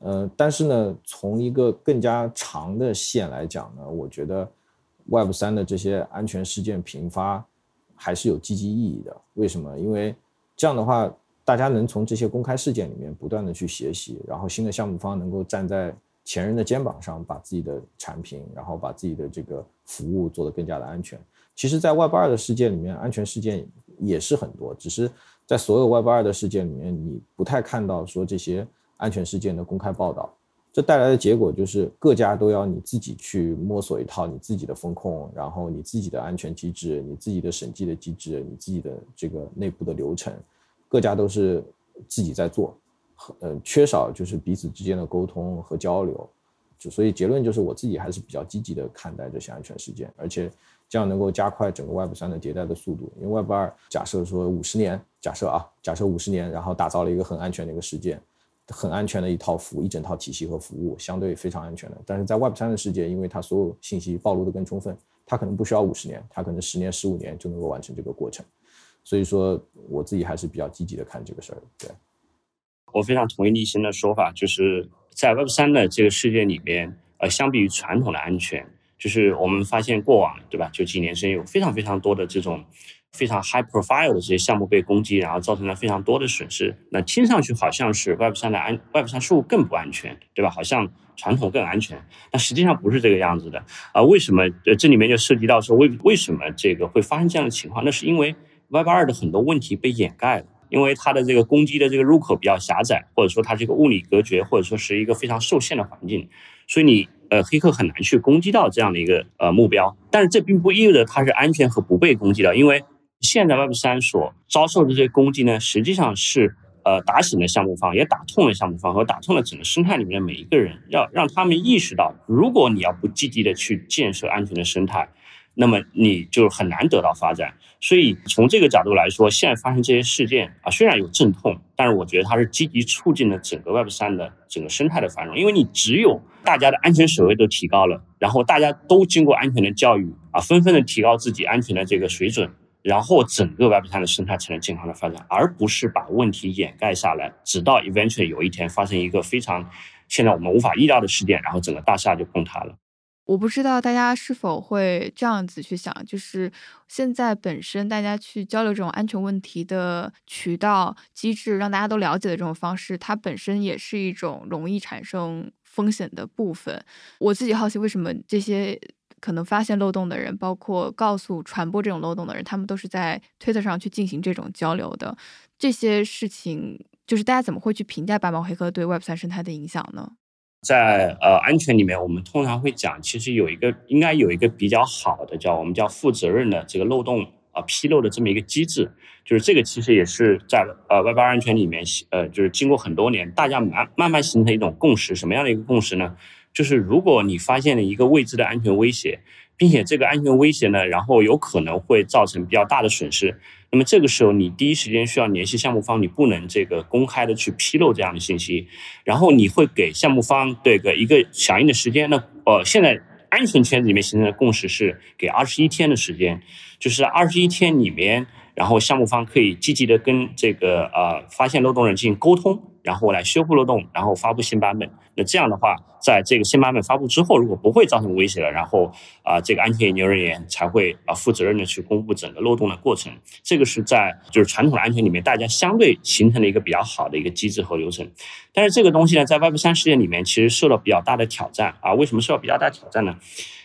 呃，但是呢，从一个更加长的线来讲呢，我觉得。Web 三的这些安全事件频发，还是有积极意义的。为什么？因为这样的话，大家能从这些公开事件里面不断的去学习，然后新的项目方能够站在前人的肩膀上，把自己的产品，然后把自己的这个服务做得更加的安全。其实，在 Web 二的世界里面，安全事件也是很多，只是在所有 Web 二的事件里面，你不太看到说这些安全事件的公开报道。这带来的结果就是各家都要你自己去摸索一套你自己的风控，然后你自己的安全机制、你自己的审计的机制、你自己的这个内部的流程，各家都是自己在做，呃，缺少就是彼此之间的沟通和交流。就所以结论就是，我自己还是比较积极的看待这些安全事件，而且这样能够加快整个 Web 三的迭代的速度。因为 Web 二假设说五十年，假设啊，假设五十年，然后打造了一个很安全的一个事件。很安全的一套服务，一整套体系和服务，相对非常安全的。但是在 Web 三的世界，因为它所有信息暴露的更充分，它可能不需要五十年，它可能十年、十五年就能够完成这个过程。所以说我自己还是比较积极的看这个事儿。对，我非常同意立新的说法，就是在 Web 三的这个世界里面，呃，相比于传统的安全，就是我们发现过往对吧，就几年时间有非常非常多的这种。非常 high profile 的这些项目被攻击，然后造成了非常多的损失。那听上去好像是 Web 三的安 Web 三事务更不安全，对吧？好像传统更安全，但实际上不是这个样子的啊。为什么？呃，这里面就涉及到说为为什么这个会发生这样的情况？那是因为 Web 二的很多问题被掩盖了，因为它的这个攻击的这个入口比较狭窄，或者说它这个物理隔绝，或者说是一个非常受限的环境，所以你呃黑客很难去攻击到这样的一个呃目标。但是这并不意味着它是安全和不被攻击的，因为现在 Web 三所遭受的这些攻击呢，实际上是呃打醒了项目方，也打痛了项目方和打痛了整个生态里面的每一个人，要让他们意识到，如果你要不积极的去建设安全的生态，那么你就很难得到发展。所以从这个角度来说，现在发生这些事件啊，虽然有阵痛，但是我觉得它是积极促进了整个 Web 三的整个生态的繁荣。因为你只有大家的安全水位都提高了，然后大家都经过安全的教育啊，纷纷的提高自己安全的这个水准。然后整个 Web 三的生态才能健康的发展，而不是把问题掩盖下来，直到 eventually 有一天发生一个非常现在我们无法意料的事件，然后整个大厦就崩塌了。我不知道大家是否会这样子去想，就是现在本身大家去交流这种安全问题的渠道机制，让大家都了解的这种方式，它本身也是一种容易产生风险的部分。我自己好奇，为什么这些？可能发现漏洞的人，包括告诉传播这种漏洞的人，他们都是在推特上去进行这种交流的。这些事情，就是大家怎么会去评价白帽黑客对 Web 三生态的影响呢？在呃安全里面，我们通常会讲，其实有一个应该有一个比较好的叫我们叫负责任的这个漏洞啊披露的这么一个机制。就是这个其实也是在呃 Web 二安全里面，呃就是经过很多年，大家慢慢慢形成一种共识。什么样的一个共识呢？就是如果你发现了一个未知的安全威胁，并且这个安全威胁呢，然后有可能会造成比较大的损失，那么这个时候你第一时间需要联系项目方，你不能这个公开的去披露这样的信息，然后你会给项目方这个一个响应的时间。那呃，现在安全圈子里面形成的共识是给二十一天的时间，就是二十一天里面，然后项目方可以积极的跟这个呃发现漏洞人进行沟通。然后来修复漏洞，然后发布新版本。那这样的话，在这个新版本发布之后，如果不会造成威胁了，然后啊，这个安全研究人员才会啊负责任的去公布整个漏洞的过程。这个是在就是传统的安全里面，大家相对形成了一个比较好的一个机制和流程。但是这个东西呢，在 Web 三世界里面，其实受到比较大的挑战啊。为什么受到比较大挑战呢？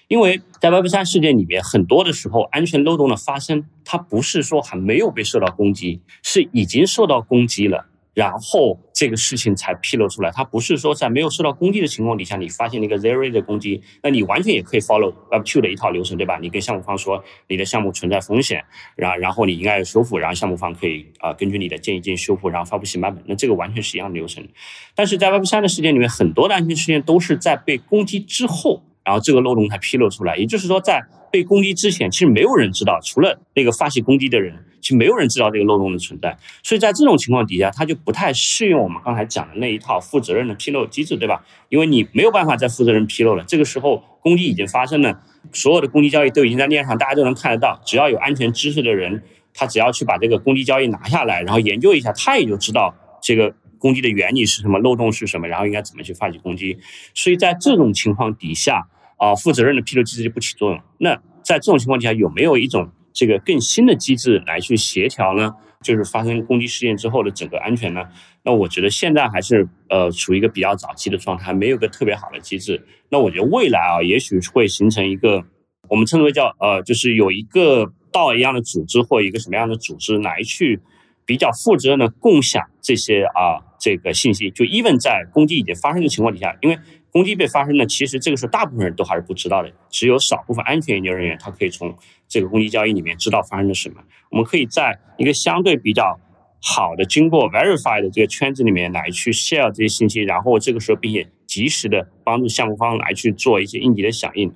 因为在 Web 三世界里面，很多的时候，安全漏洞的发生，它不是说还没有被受到攻击，是已经受到攻击了。然后这个事情才披露出来，它不是说在没有受到攻击的情况底下，你发现了一个 zero day 的攻击，那你完全也可以 follow Web two 的一套流程，对吧？你跟项目方说你的项目存在风险，然然后你应该要修复，然后项目方可以啊根据你的建议进行修复，然后发布新版本，那这个完全是一样的流程。但是在 Web 三的事件里面，很多的安全事件都是在被攻击之后，然后这个漏洞才披露出来，也就是说在。被攻击之前，其实没有人知道，除了那个发起攻击的人，其实没有人知道这个漏洞的存在。所以在这种情况底下，它就不太适用我们刚才讲的那一套负责任的披露机制，对吧？因为你没有办法再负责任披露了。这个时候攻击已经发生了，所有的攻击交易都已经在链上，大家都能看得到。只要有安全知识的人，他只要去把这个攻击交易拿下来，然后研究一下，他也就知道这个攻击的原理是什么，漏洞是什么，然后应该怎么去发起攻击。所以在这种情况底下。啊，负责任的披露机制就不起作用。那在这种情况底下，有没有一种这个更新的机制来去协调呢？就是发生攻击事件之后的整个安全呢？那我觉得现在还是呃处于一个比较早期的状态，没有个特别好的机制。那我觉得未来啊，也许会形成一个我们称之为叫呃，就是有一个道一样的组织或一个什么样的组织来去比较负责任的共享这些啊这个信息。就 even 在攻击已经发生的情况底下，因为攻击被发生呢，其实这个时候大部分人都还是不知道的，只有少部分安全研究人员他可以从这个攻击交易里面知道发生了什么。我们可以在一个相对比较好的、经过 verify 的这个圈子里面来去 share 这些信息，然后这个时候并且及时的帮助项目方来去做一些应急的响应。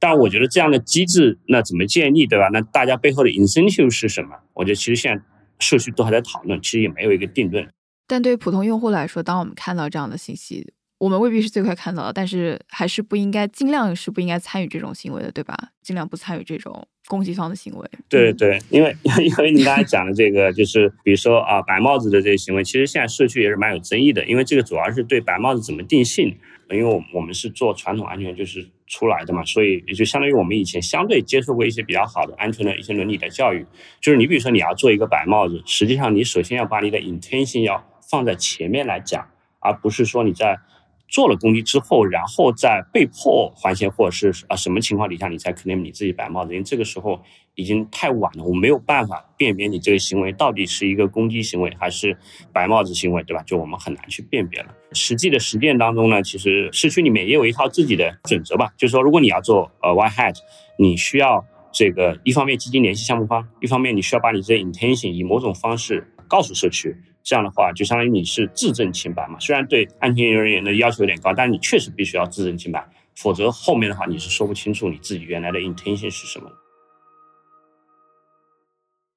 但我觉得这样的机制那怎么建立，对吧？那大家背后的 incentive 是什么？我觉得其实现在社区都还在讨论，其实也没有一个定论。但对于普通用户来说，当我们看到这样的信息，我们未必是最快看到的，但是还是不应该，尽量是不应该参与这种行为的，对吧？尽量不参与这种攻击方的行为。对对，因为 因为你刚才讲的这个，就是比如说啊，白帽子的这些行为，其实现在社区也是蛮有争议的，因为这个主要是对白帽子怎么定性。因为我我们是做传统安全就是出来的嘛，所以也就相当于我们以前相对接受过一些比较好的安全的一些伦理的教育。就是你比如说你要做一个白帽子，实际上你首先要把你的 intention 要放在前面来讲，而不是说你在。做了攻击之后，然后再被迫还钱，或者是啊什么情况底下你才 claim 你自己白帽子？因为这个时候已经太晚了，我没有办法辨别你这个行为到底是一个攻击行为还是白帽子行为，对吧？就我们很难去辨别了。实际的实践当中呢，其实社区里面也有一套自己的准则吧，就是说如果你要做呃 white hat，你需要这个一方面积极联系项目方，一方面你需要把你这 intention 以某种方式告诉社区。这样的话，就相当于你是自证清白嘛。虽然对安全人员的要求有点高，但你确实必须要自证清白，否则后面的话你是说不清楚你自己原来的 intention 是什么。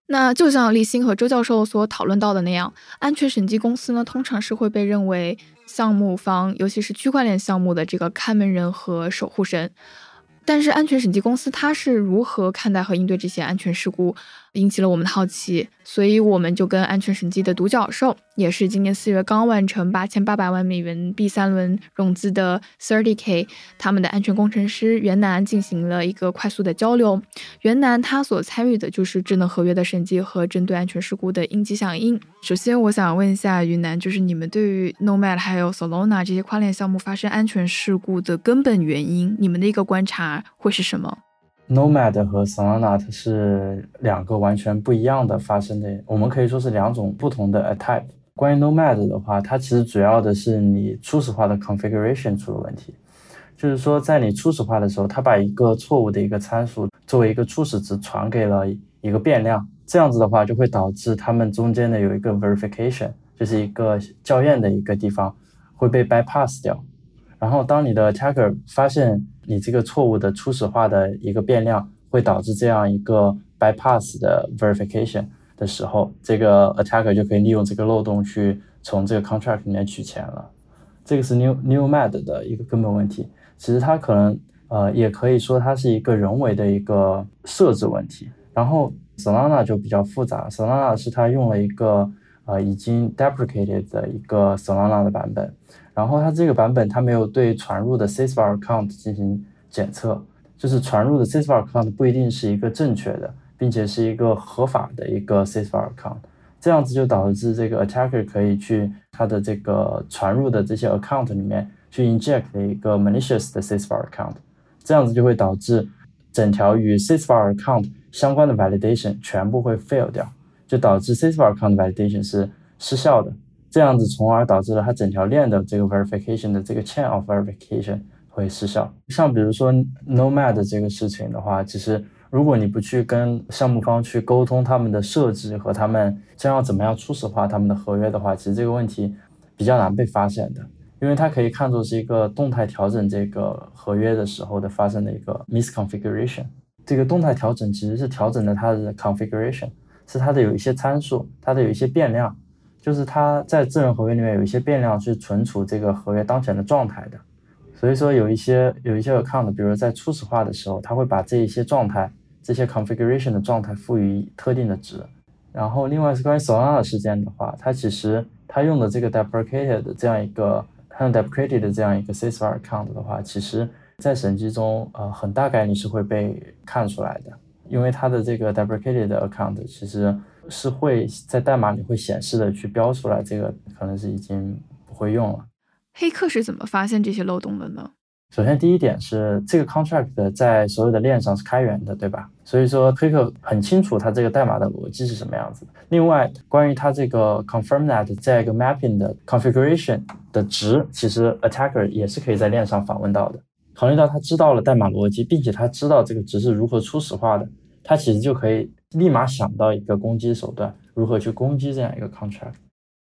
那就像立新和周教授所讨论到的那样，安全审计公司呢，通常是会被认为项目方，尤其是区块链项目的这个看门人和守护神。但是安全审计公司它是如何看待和应对这些安全事故？引起了我们的好奇，所以我们就跟安全审计的独角兽，也是今年四月刚完成八千八百万美元 B 三轮融资的 Thirty K，他们的安全工程师袁楠进行了一个快速的交流。袁楠他所参与的就是智能合约的审计和针对安全事故的应急响应。首先，我想问一下云南，就是你们对于 Nomad 还有 Solana 这些跨链项目发生安全事故的根本原因，你们的一个观察会是什么？Nomad 和 Solana 是两个完全不一样的发生的，我们可以说是两种不同的 attack。关于 Nomad 的话，它其实主要的是你初始化的 configuration 出了问题，就是说在你初始化的时候，它把一个错误的一个参数作为一个初始值传给了一个变量，这样子的话就会导致它们中间的有一个 verification，就是一个校验的一个地方会被 bypass 掉。然后当你的 attacker 发现你这个错误的初始化的一个变量会导致这样一个 bypass 的 verification 的时候，这个 attacker 就可以利用这个漏洞去从这个 contract 里面取钱了。这个是 new new mad 的一个根本问题。其实它可能呃也可以说它是一个人为的一个设置问题。然后 Solana 就比较复杂，Solana 是它用了一个呃已经 deprecated 的一个 Solana 的版本。然后它这个版本它没有对传入的 c i s v a r account 进行检测，就是传入的 c i s v a r account 不一定是一个正确的，并且是一个合法的一个 c i s v a r account，这样子就导致这个 attacker 可以去它的这个传入的这些 account 里面去 inject 一个 malicious 的 c i s v a r account，这样子就会导致整条与 c i s v a r account 相关的 validation 全部会 fail 掉，就导致 c i s v a r account validation 是失效的。这样子，从而导致了它整条链的这个 verification 的这个 chain of verification 会失效。像比如说 Nomad 这个事情的话，其实如果你不去跟项目方去沟通他们的设置和他们将要怎么样初始化他们的合约的话，其实这个问题比较难被发现的，因为它可以看作是一个动态调整这个合约的时候的发生的一个 misconfiguration。这个动态调整其实是调整了它的 configuration，是它的有一些参数，它的有一些变量。就是它在智能合约里面有一些变量是存储这个合约当前的状态的，所以说有一些有一些 account，比如在初始化的时候，它会把这一些状态、这些 configuration 的状态赋予特定的值。然后另外是关于 Solana 事件的话，它其实它用的这个 deprecated 的这样一个它用 deprecated 的这样一个 CSR account 的话，其实在审计中呃很大概率是会被看出来的，因为它的这个 deprecated 的 account 其实。是会在代码里会显示的，去标出来，这个可能是已经不会用了。黑客是怎么发现这些漏洞的呢？首先，第一点是这个 contract 在所有的链上是开源的，对吧？所以说黑客很清楚它这个代码的逻辑是什么样子。另外，关于它这个 confirm that 这一个 mapping 的 configuration 的值，其实 attacker 也是可以在链上访问到的。考虑到他知道了代码逻辑，并且他知道这个值是如何初始化的，他其实就可以。立马想到一个攻击手段，如何去攻击这样一个 contract？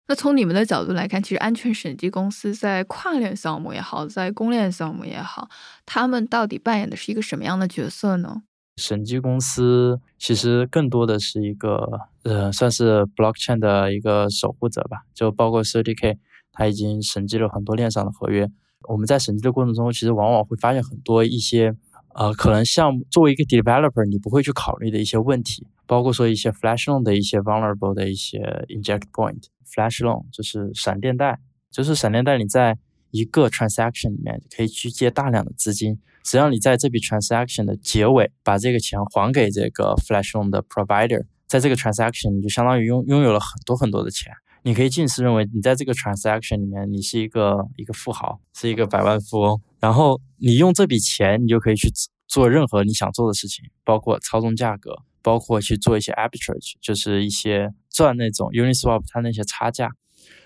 那从你们的角度来看，其实安全审计公司在跨链项目也好，在公链项目也好，他们到底扮演的是一个什么样的角色呢？审计公司其实更多的是一个，呃，算是 blockchain 的一个守护者吧，就包括 CDK，他已经审计了很多链上的合约。我们在审计的过程中，其实往往会发现很多一些，呃，可能像作为一个 developer，你不会去考虑的一些问题，包括说一些 flash loan 的一些 vulnerable 的一些 inject point。flash loan 就是闪电贷，就是闪电贷，你在一个 transaction 里面可以去借大量的资金，只要你在这笔 transaction 的结尾把这个钱还给这个 flash loan 的 provider，在这个 transaction 你就相当于拥拥有了很多很多的钱。你可以近似认为，你在这个 transaction 里面，你是一个一个富豪，是一个百万富翁。然后你用这笔钱，你就可以去做任何你想做的事情，包括操纵价格，包括去做一些 arbitrage，就是一些赚那种 Uniswap 它那些差价。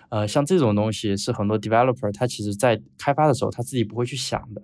呃，像这种东西是很多 developer 他其实在开发的时候他自己不会去想的，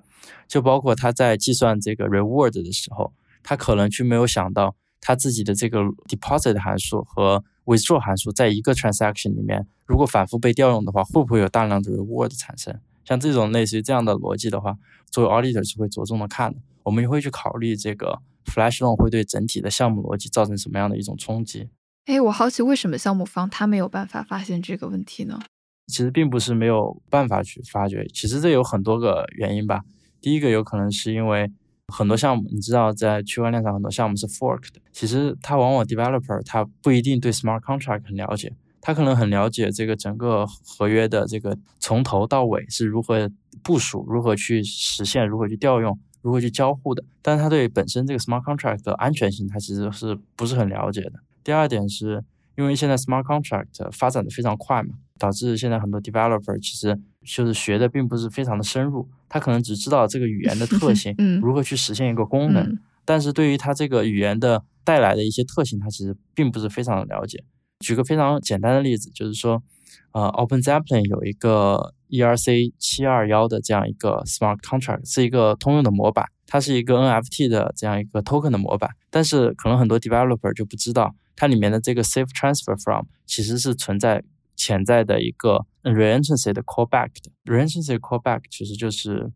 就包括他在计算这个 reward 的时候，他可能去没有想到他自己的这个 deposit 函数和 withdraw 函数在一个 transaction 里面，如果反复被调用的话，会不会有大量的 reward 产生？像这种类似于这样的逻辑的话，作为 auditor 是会着重的看的。我们也会去考虑这个 flash loan 会对整体的项目逻辑造成什么样的一种冲击。哎，我好奇为什么项目方他没有办法发现这个问题呢？其实并不是没有办法去发掘，其实这有很多个原因吧。第一个有可能是因为。很多项目，你知道，在区块链上很多项目是 fork 的。其实它往往 developer 他不一定对 smart contract 很了解，他可能很了解这个整个合约的这个从头到尾是如何部署、如何去实现、如何去调用、如何去交互的。但是他对本身这个 smart contract 的安全性，他其实是不是很了解的。第二点是因为现在 smart contract 发展的非常快嘛，导致现在很多 developer 其实就是学的并不是非常的深入。他可能只知道这个语言的特性，嗯，如何去实现一个功能，但是对于他这个语言的带来的一些特性，他其实并不是非常的了解。举个非常简单的例子，就是说，呃，Open Zeppelin 有一个 ERC 七二幺的这样一个 Smart Contract，是一个通用的模板，它是一个 NFT 的这样一个 Token 的模板，但是可能很多 Developer 就不知道，它里面的这个 Safe Transfer From 其实是存在。潜在的一个 reentrancy 的 callback 的 reentrancy callback 其实就是，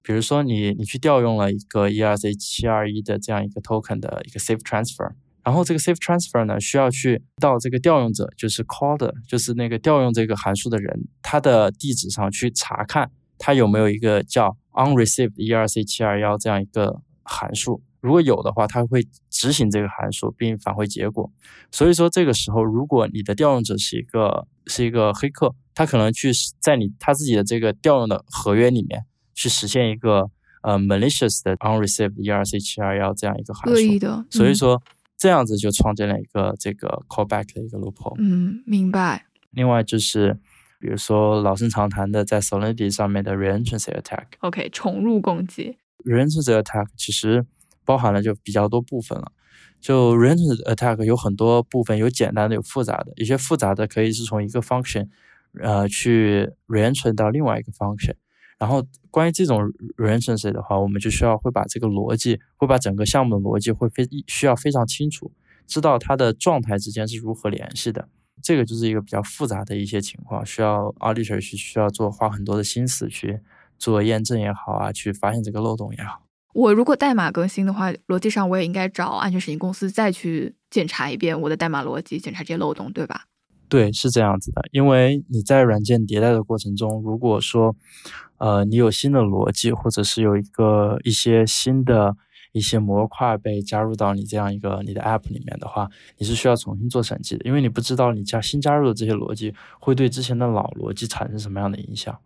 比如说你你去调用了一个 ERC 七二一的这样一个 token 的一个 safe transfer，然后这个 safe transfer 呢需要去到这个调用者就是 called 就是那个调用这个函数的人他的地址上去查看他有没有一个叫 unreceived ERC 七二幺这样一个函数。如果有的话，它会执行这个函数并返回结果。所以说，这个时候，如果你的调用者是一个是一个黑客，他可能去在你他自己的这个调用的合约里面去实现一个呃 malicious 的 unreceived ERC 七二幺这样一个函数。恶意的。所以说，这样子就创建了一个这个 callback 的一个 loophole。嗯，明白。另外就是，比如说老生常谈的在 Solidity 上面的 reentrancy attack。OK，重入攻击。reentrancy attack 其实。包含了就比较多部分了，就 random attack 有很多部分，有简单的，有复杂的。一些复杂的可以是从一个 function，呃，去 reentry 到另外一个 function。然后关于这种 reentry 的话，我们就需要会把这个逻辑，会把整个项目的逻辑会非需要非常清楚，知道它的状态之间是如何联系的。这个就是一个比较复杂的一些情况，需要 auditor 去需要做花很多的心思去做验证也好啊，去发现这个漏洞也好。我如果代码更新的话，逻辑上我也应该找安全审计公司再去检查一遍我的代码逻辑，检查这些漏洞，对吧？对，是这样子的。因为你在软件迭代的过程中，如果说，呃，你有新的逻辑，或者是有一个一些新的一些模块被加入到你这样一个你的 App 里面的话，你是需要重新做审计的，因为你不知道你加新加入的这些逻辑会对之前的老逻辑产生什么样的影响。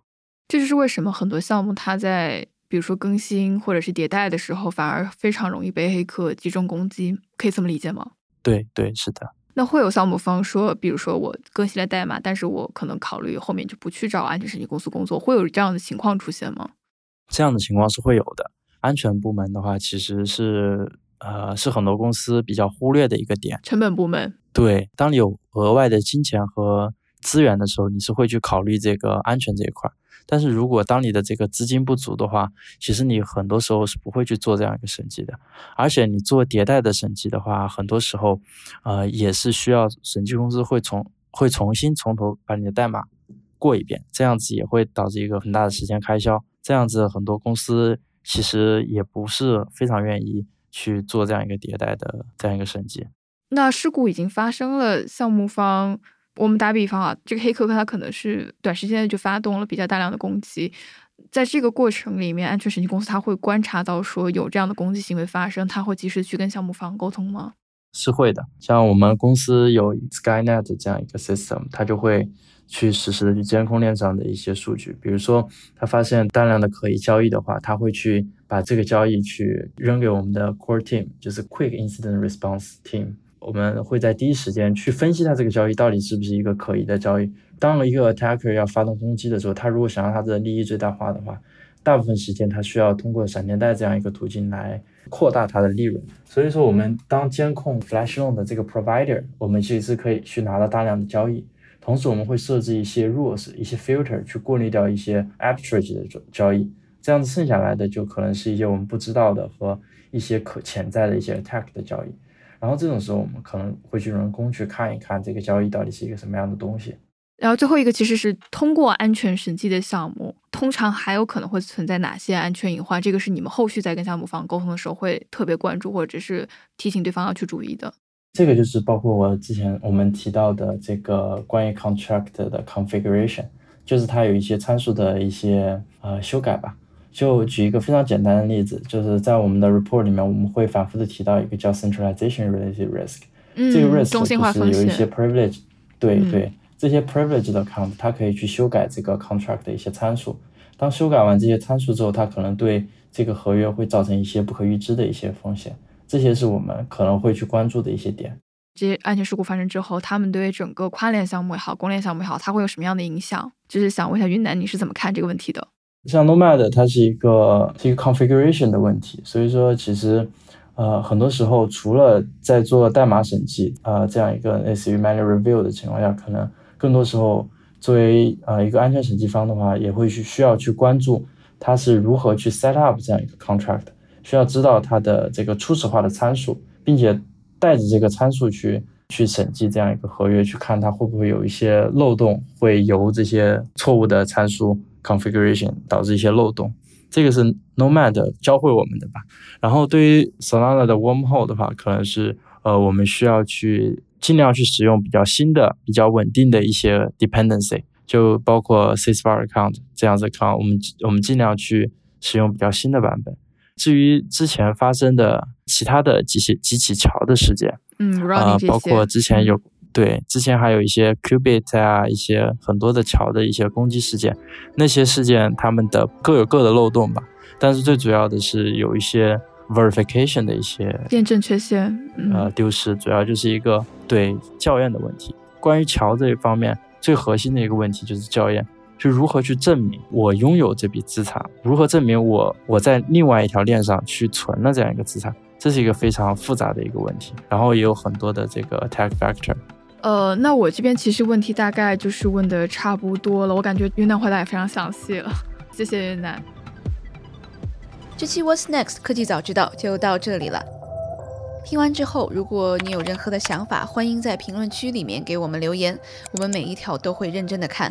这就是为什么很多项目它在。比如说更新或者是迭代的时候，反而非常容易被黑客集中攻击，可以这么理解吗？对对，是的。那会有项目方说，比如说我更新了代码，但是我可能考虑后面就不去找安全审计公司工作，会有这样的情况出现吗？这样的情况是会有的。安全部门的话，其实是呃是很多公司比较忽略的一个点。成本部门。对，当你有额外的金钱和资源的时候，你是会去考虑这个安全这一块。但是如果当你的这个资金不足的话，其实你很多时候是不会去做这样一个审计的。而且你做迭代的审计的话，很多时候，呃，也是需要审计公司会从会重新从头把你的代码过一遍，这样子也会导致一个很大的时间开销。这样子很多公司其实也不是非常愿意去做这样一个迭代的这样一个审计。那事故已经发生了，项目方。我们打比方啊，这个黑客他可能是短时间内就发动了比较大量的攻击，在这个过程里面，安全审计公司他会观察到说有这样的攻击行为发生，他会及时去跟项目方沟通吗？是会的，像我们公司有 SkyNet 这样一个 system，它就会去实时的去监控链上的一些数据，比如说它发现大量的可疑交易的话，它会去把这个交易去扔给我们的 core team，就是 Quick Incident Response Team。我们会在第一时间去分析它这个交易到底是不是一个可疑的交易。当一个 attacker 要发动攻击的时候，他如果想让他的利益最大化的话，大部分时间他需要通过闪电贷这样一个途径来扩大它的利润。所以说，我们当监控 Flash Loan 的这个 provider，我们其实可以去拿到大量的交易。同时，我们会设置一些 rules、一些 filter 去过滤掉一些 arbitrage 的交易。这样子剩下来的就可能是一些我们不知道的和一些可潜在的一些 attack 的交易。然后这种时候，我们可能会去人工去看一看这个交易到底是一个什么样的东西。然后最后一个其实是通过安全审计的项目，通常还有可能会存在哪些安全隐患？这个是你们后续在跟项目方沟通的时候会特别关注，或者是提醒对方要去注意的。这个就是包括我之前我们提到的这个关于 contract 的 configuration，就是它有一些参数的一些呃修改吧。就举一个非常简单的例子，就是在我们的 report 里面，我们会反复的提到一个叫 centralization related risk，这个 risk 就是有一些 privilege，对对，这些 privilege 的 account，它可以去修改这个 contract 的一些参数。当修改完这些参数之后，它可能对这个合约会造成一些不可预知的一些风险，这些是我们可能会去关注的一些点。这些安全事故发生之后，他们对整个跨链项目也好，公链项目也好，它会有什么样的影响？就是想问一下云南，你是怎么看这个问题的？像 Nomad 它是一个是一个 configuration 的问题，所以说其实，呃，很多时候除了在做代码审计啊这样一个类似于 manual review 的情况下，可能更多时候作为呃一个安全审计方的话，也会去需要去关注它是如何去 set up 这样一个 contract，需要知道它的这个初始化的参数，并且带着这个参数去去审计这样一个合约，去看它会不会有一些漏洞，会由这些错误的参数。Configuration 导致一些漏洞，这个是 Nomad 教会我们的吧。然后对于 Solana 的 Wormhole 的话，可能是呃我们需要去尽量去使用比较新的、比较稳定的一些 dependency，就包括 c i s p a r account 这样子 account，我们我们尽量去使用比较新的版本。至于之前发生的其他的几起几起桥的事件，嗯，啊，包括之前有。对，之前还有一些 Qubit 啊，一些很多的桥的一些攻击事件，那些事件他们的各有各的漏洞吧。但是最主要的是有一些 verification 的一些验证缺陷，呃，丢失，主要就是一个对校验的问题。关于桥这一方面，最核心的一个问题就是校验，就如何去证明我拥有这笔资产，如何证明我我在另外一条链上去存了这样一个资产，这是一个非常复杂的一个问题。然后也有很多的这个 attack factor。呃，那我这边其实问题大概就是问的差不多了，我感觉云南回答也非常详细了，谢谢云南。这期 What's Next 科技早知道就到这里了。听完之后，如果你有任何的想法，欢迎在评论区里面给我们留言，我们每一条都会认真的看。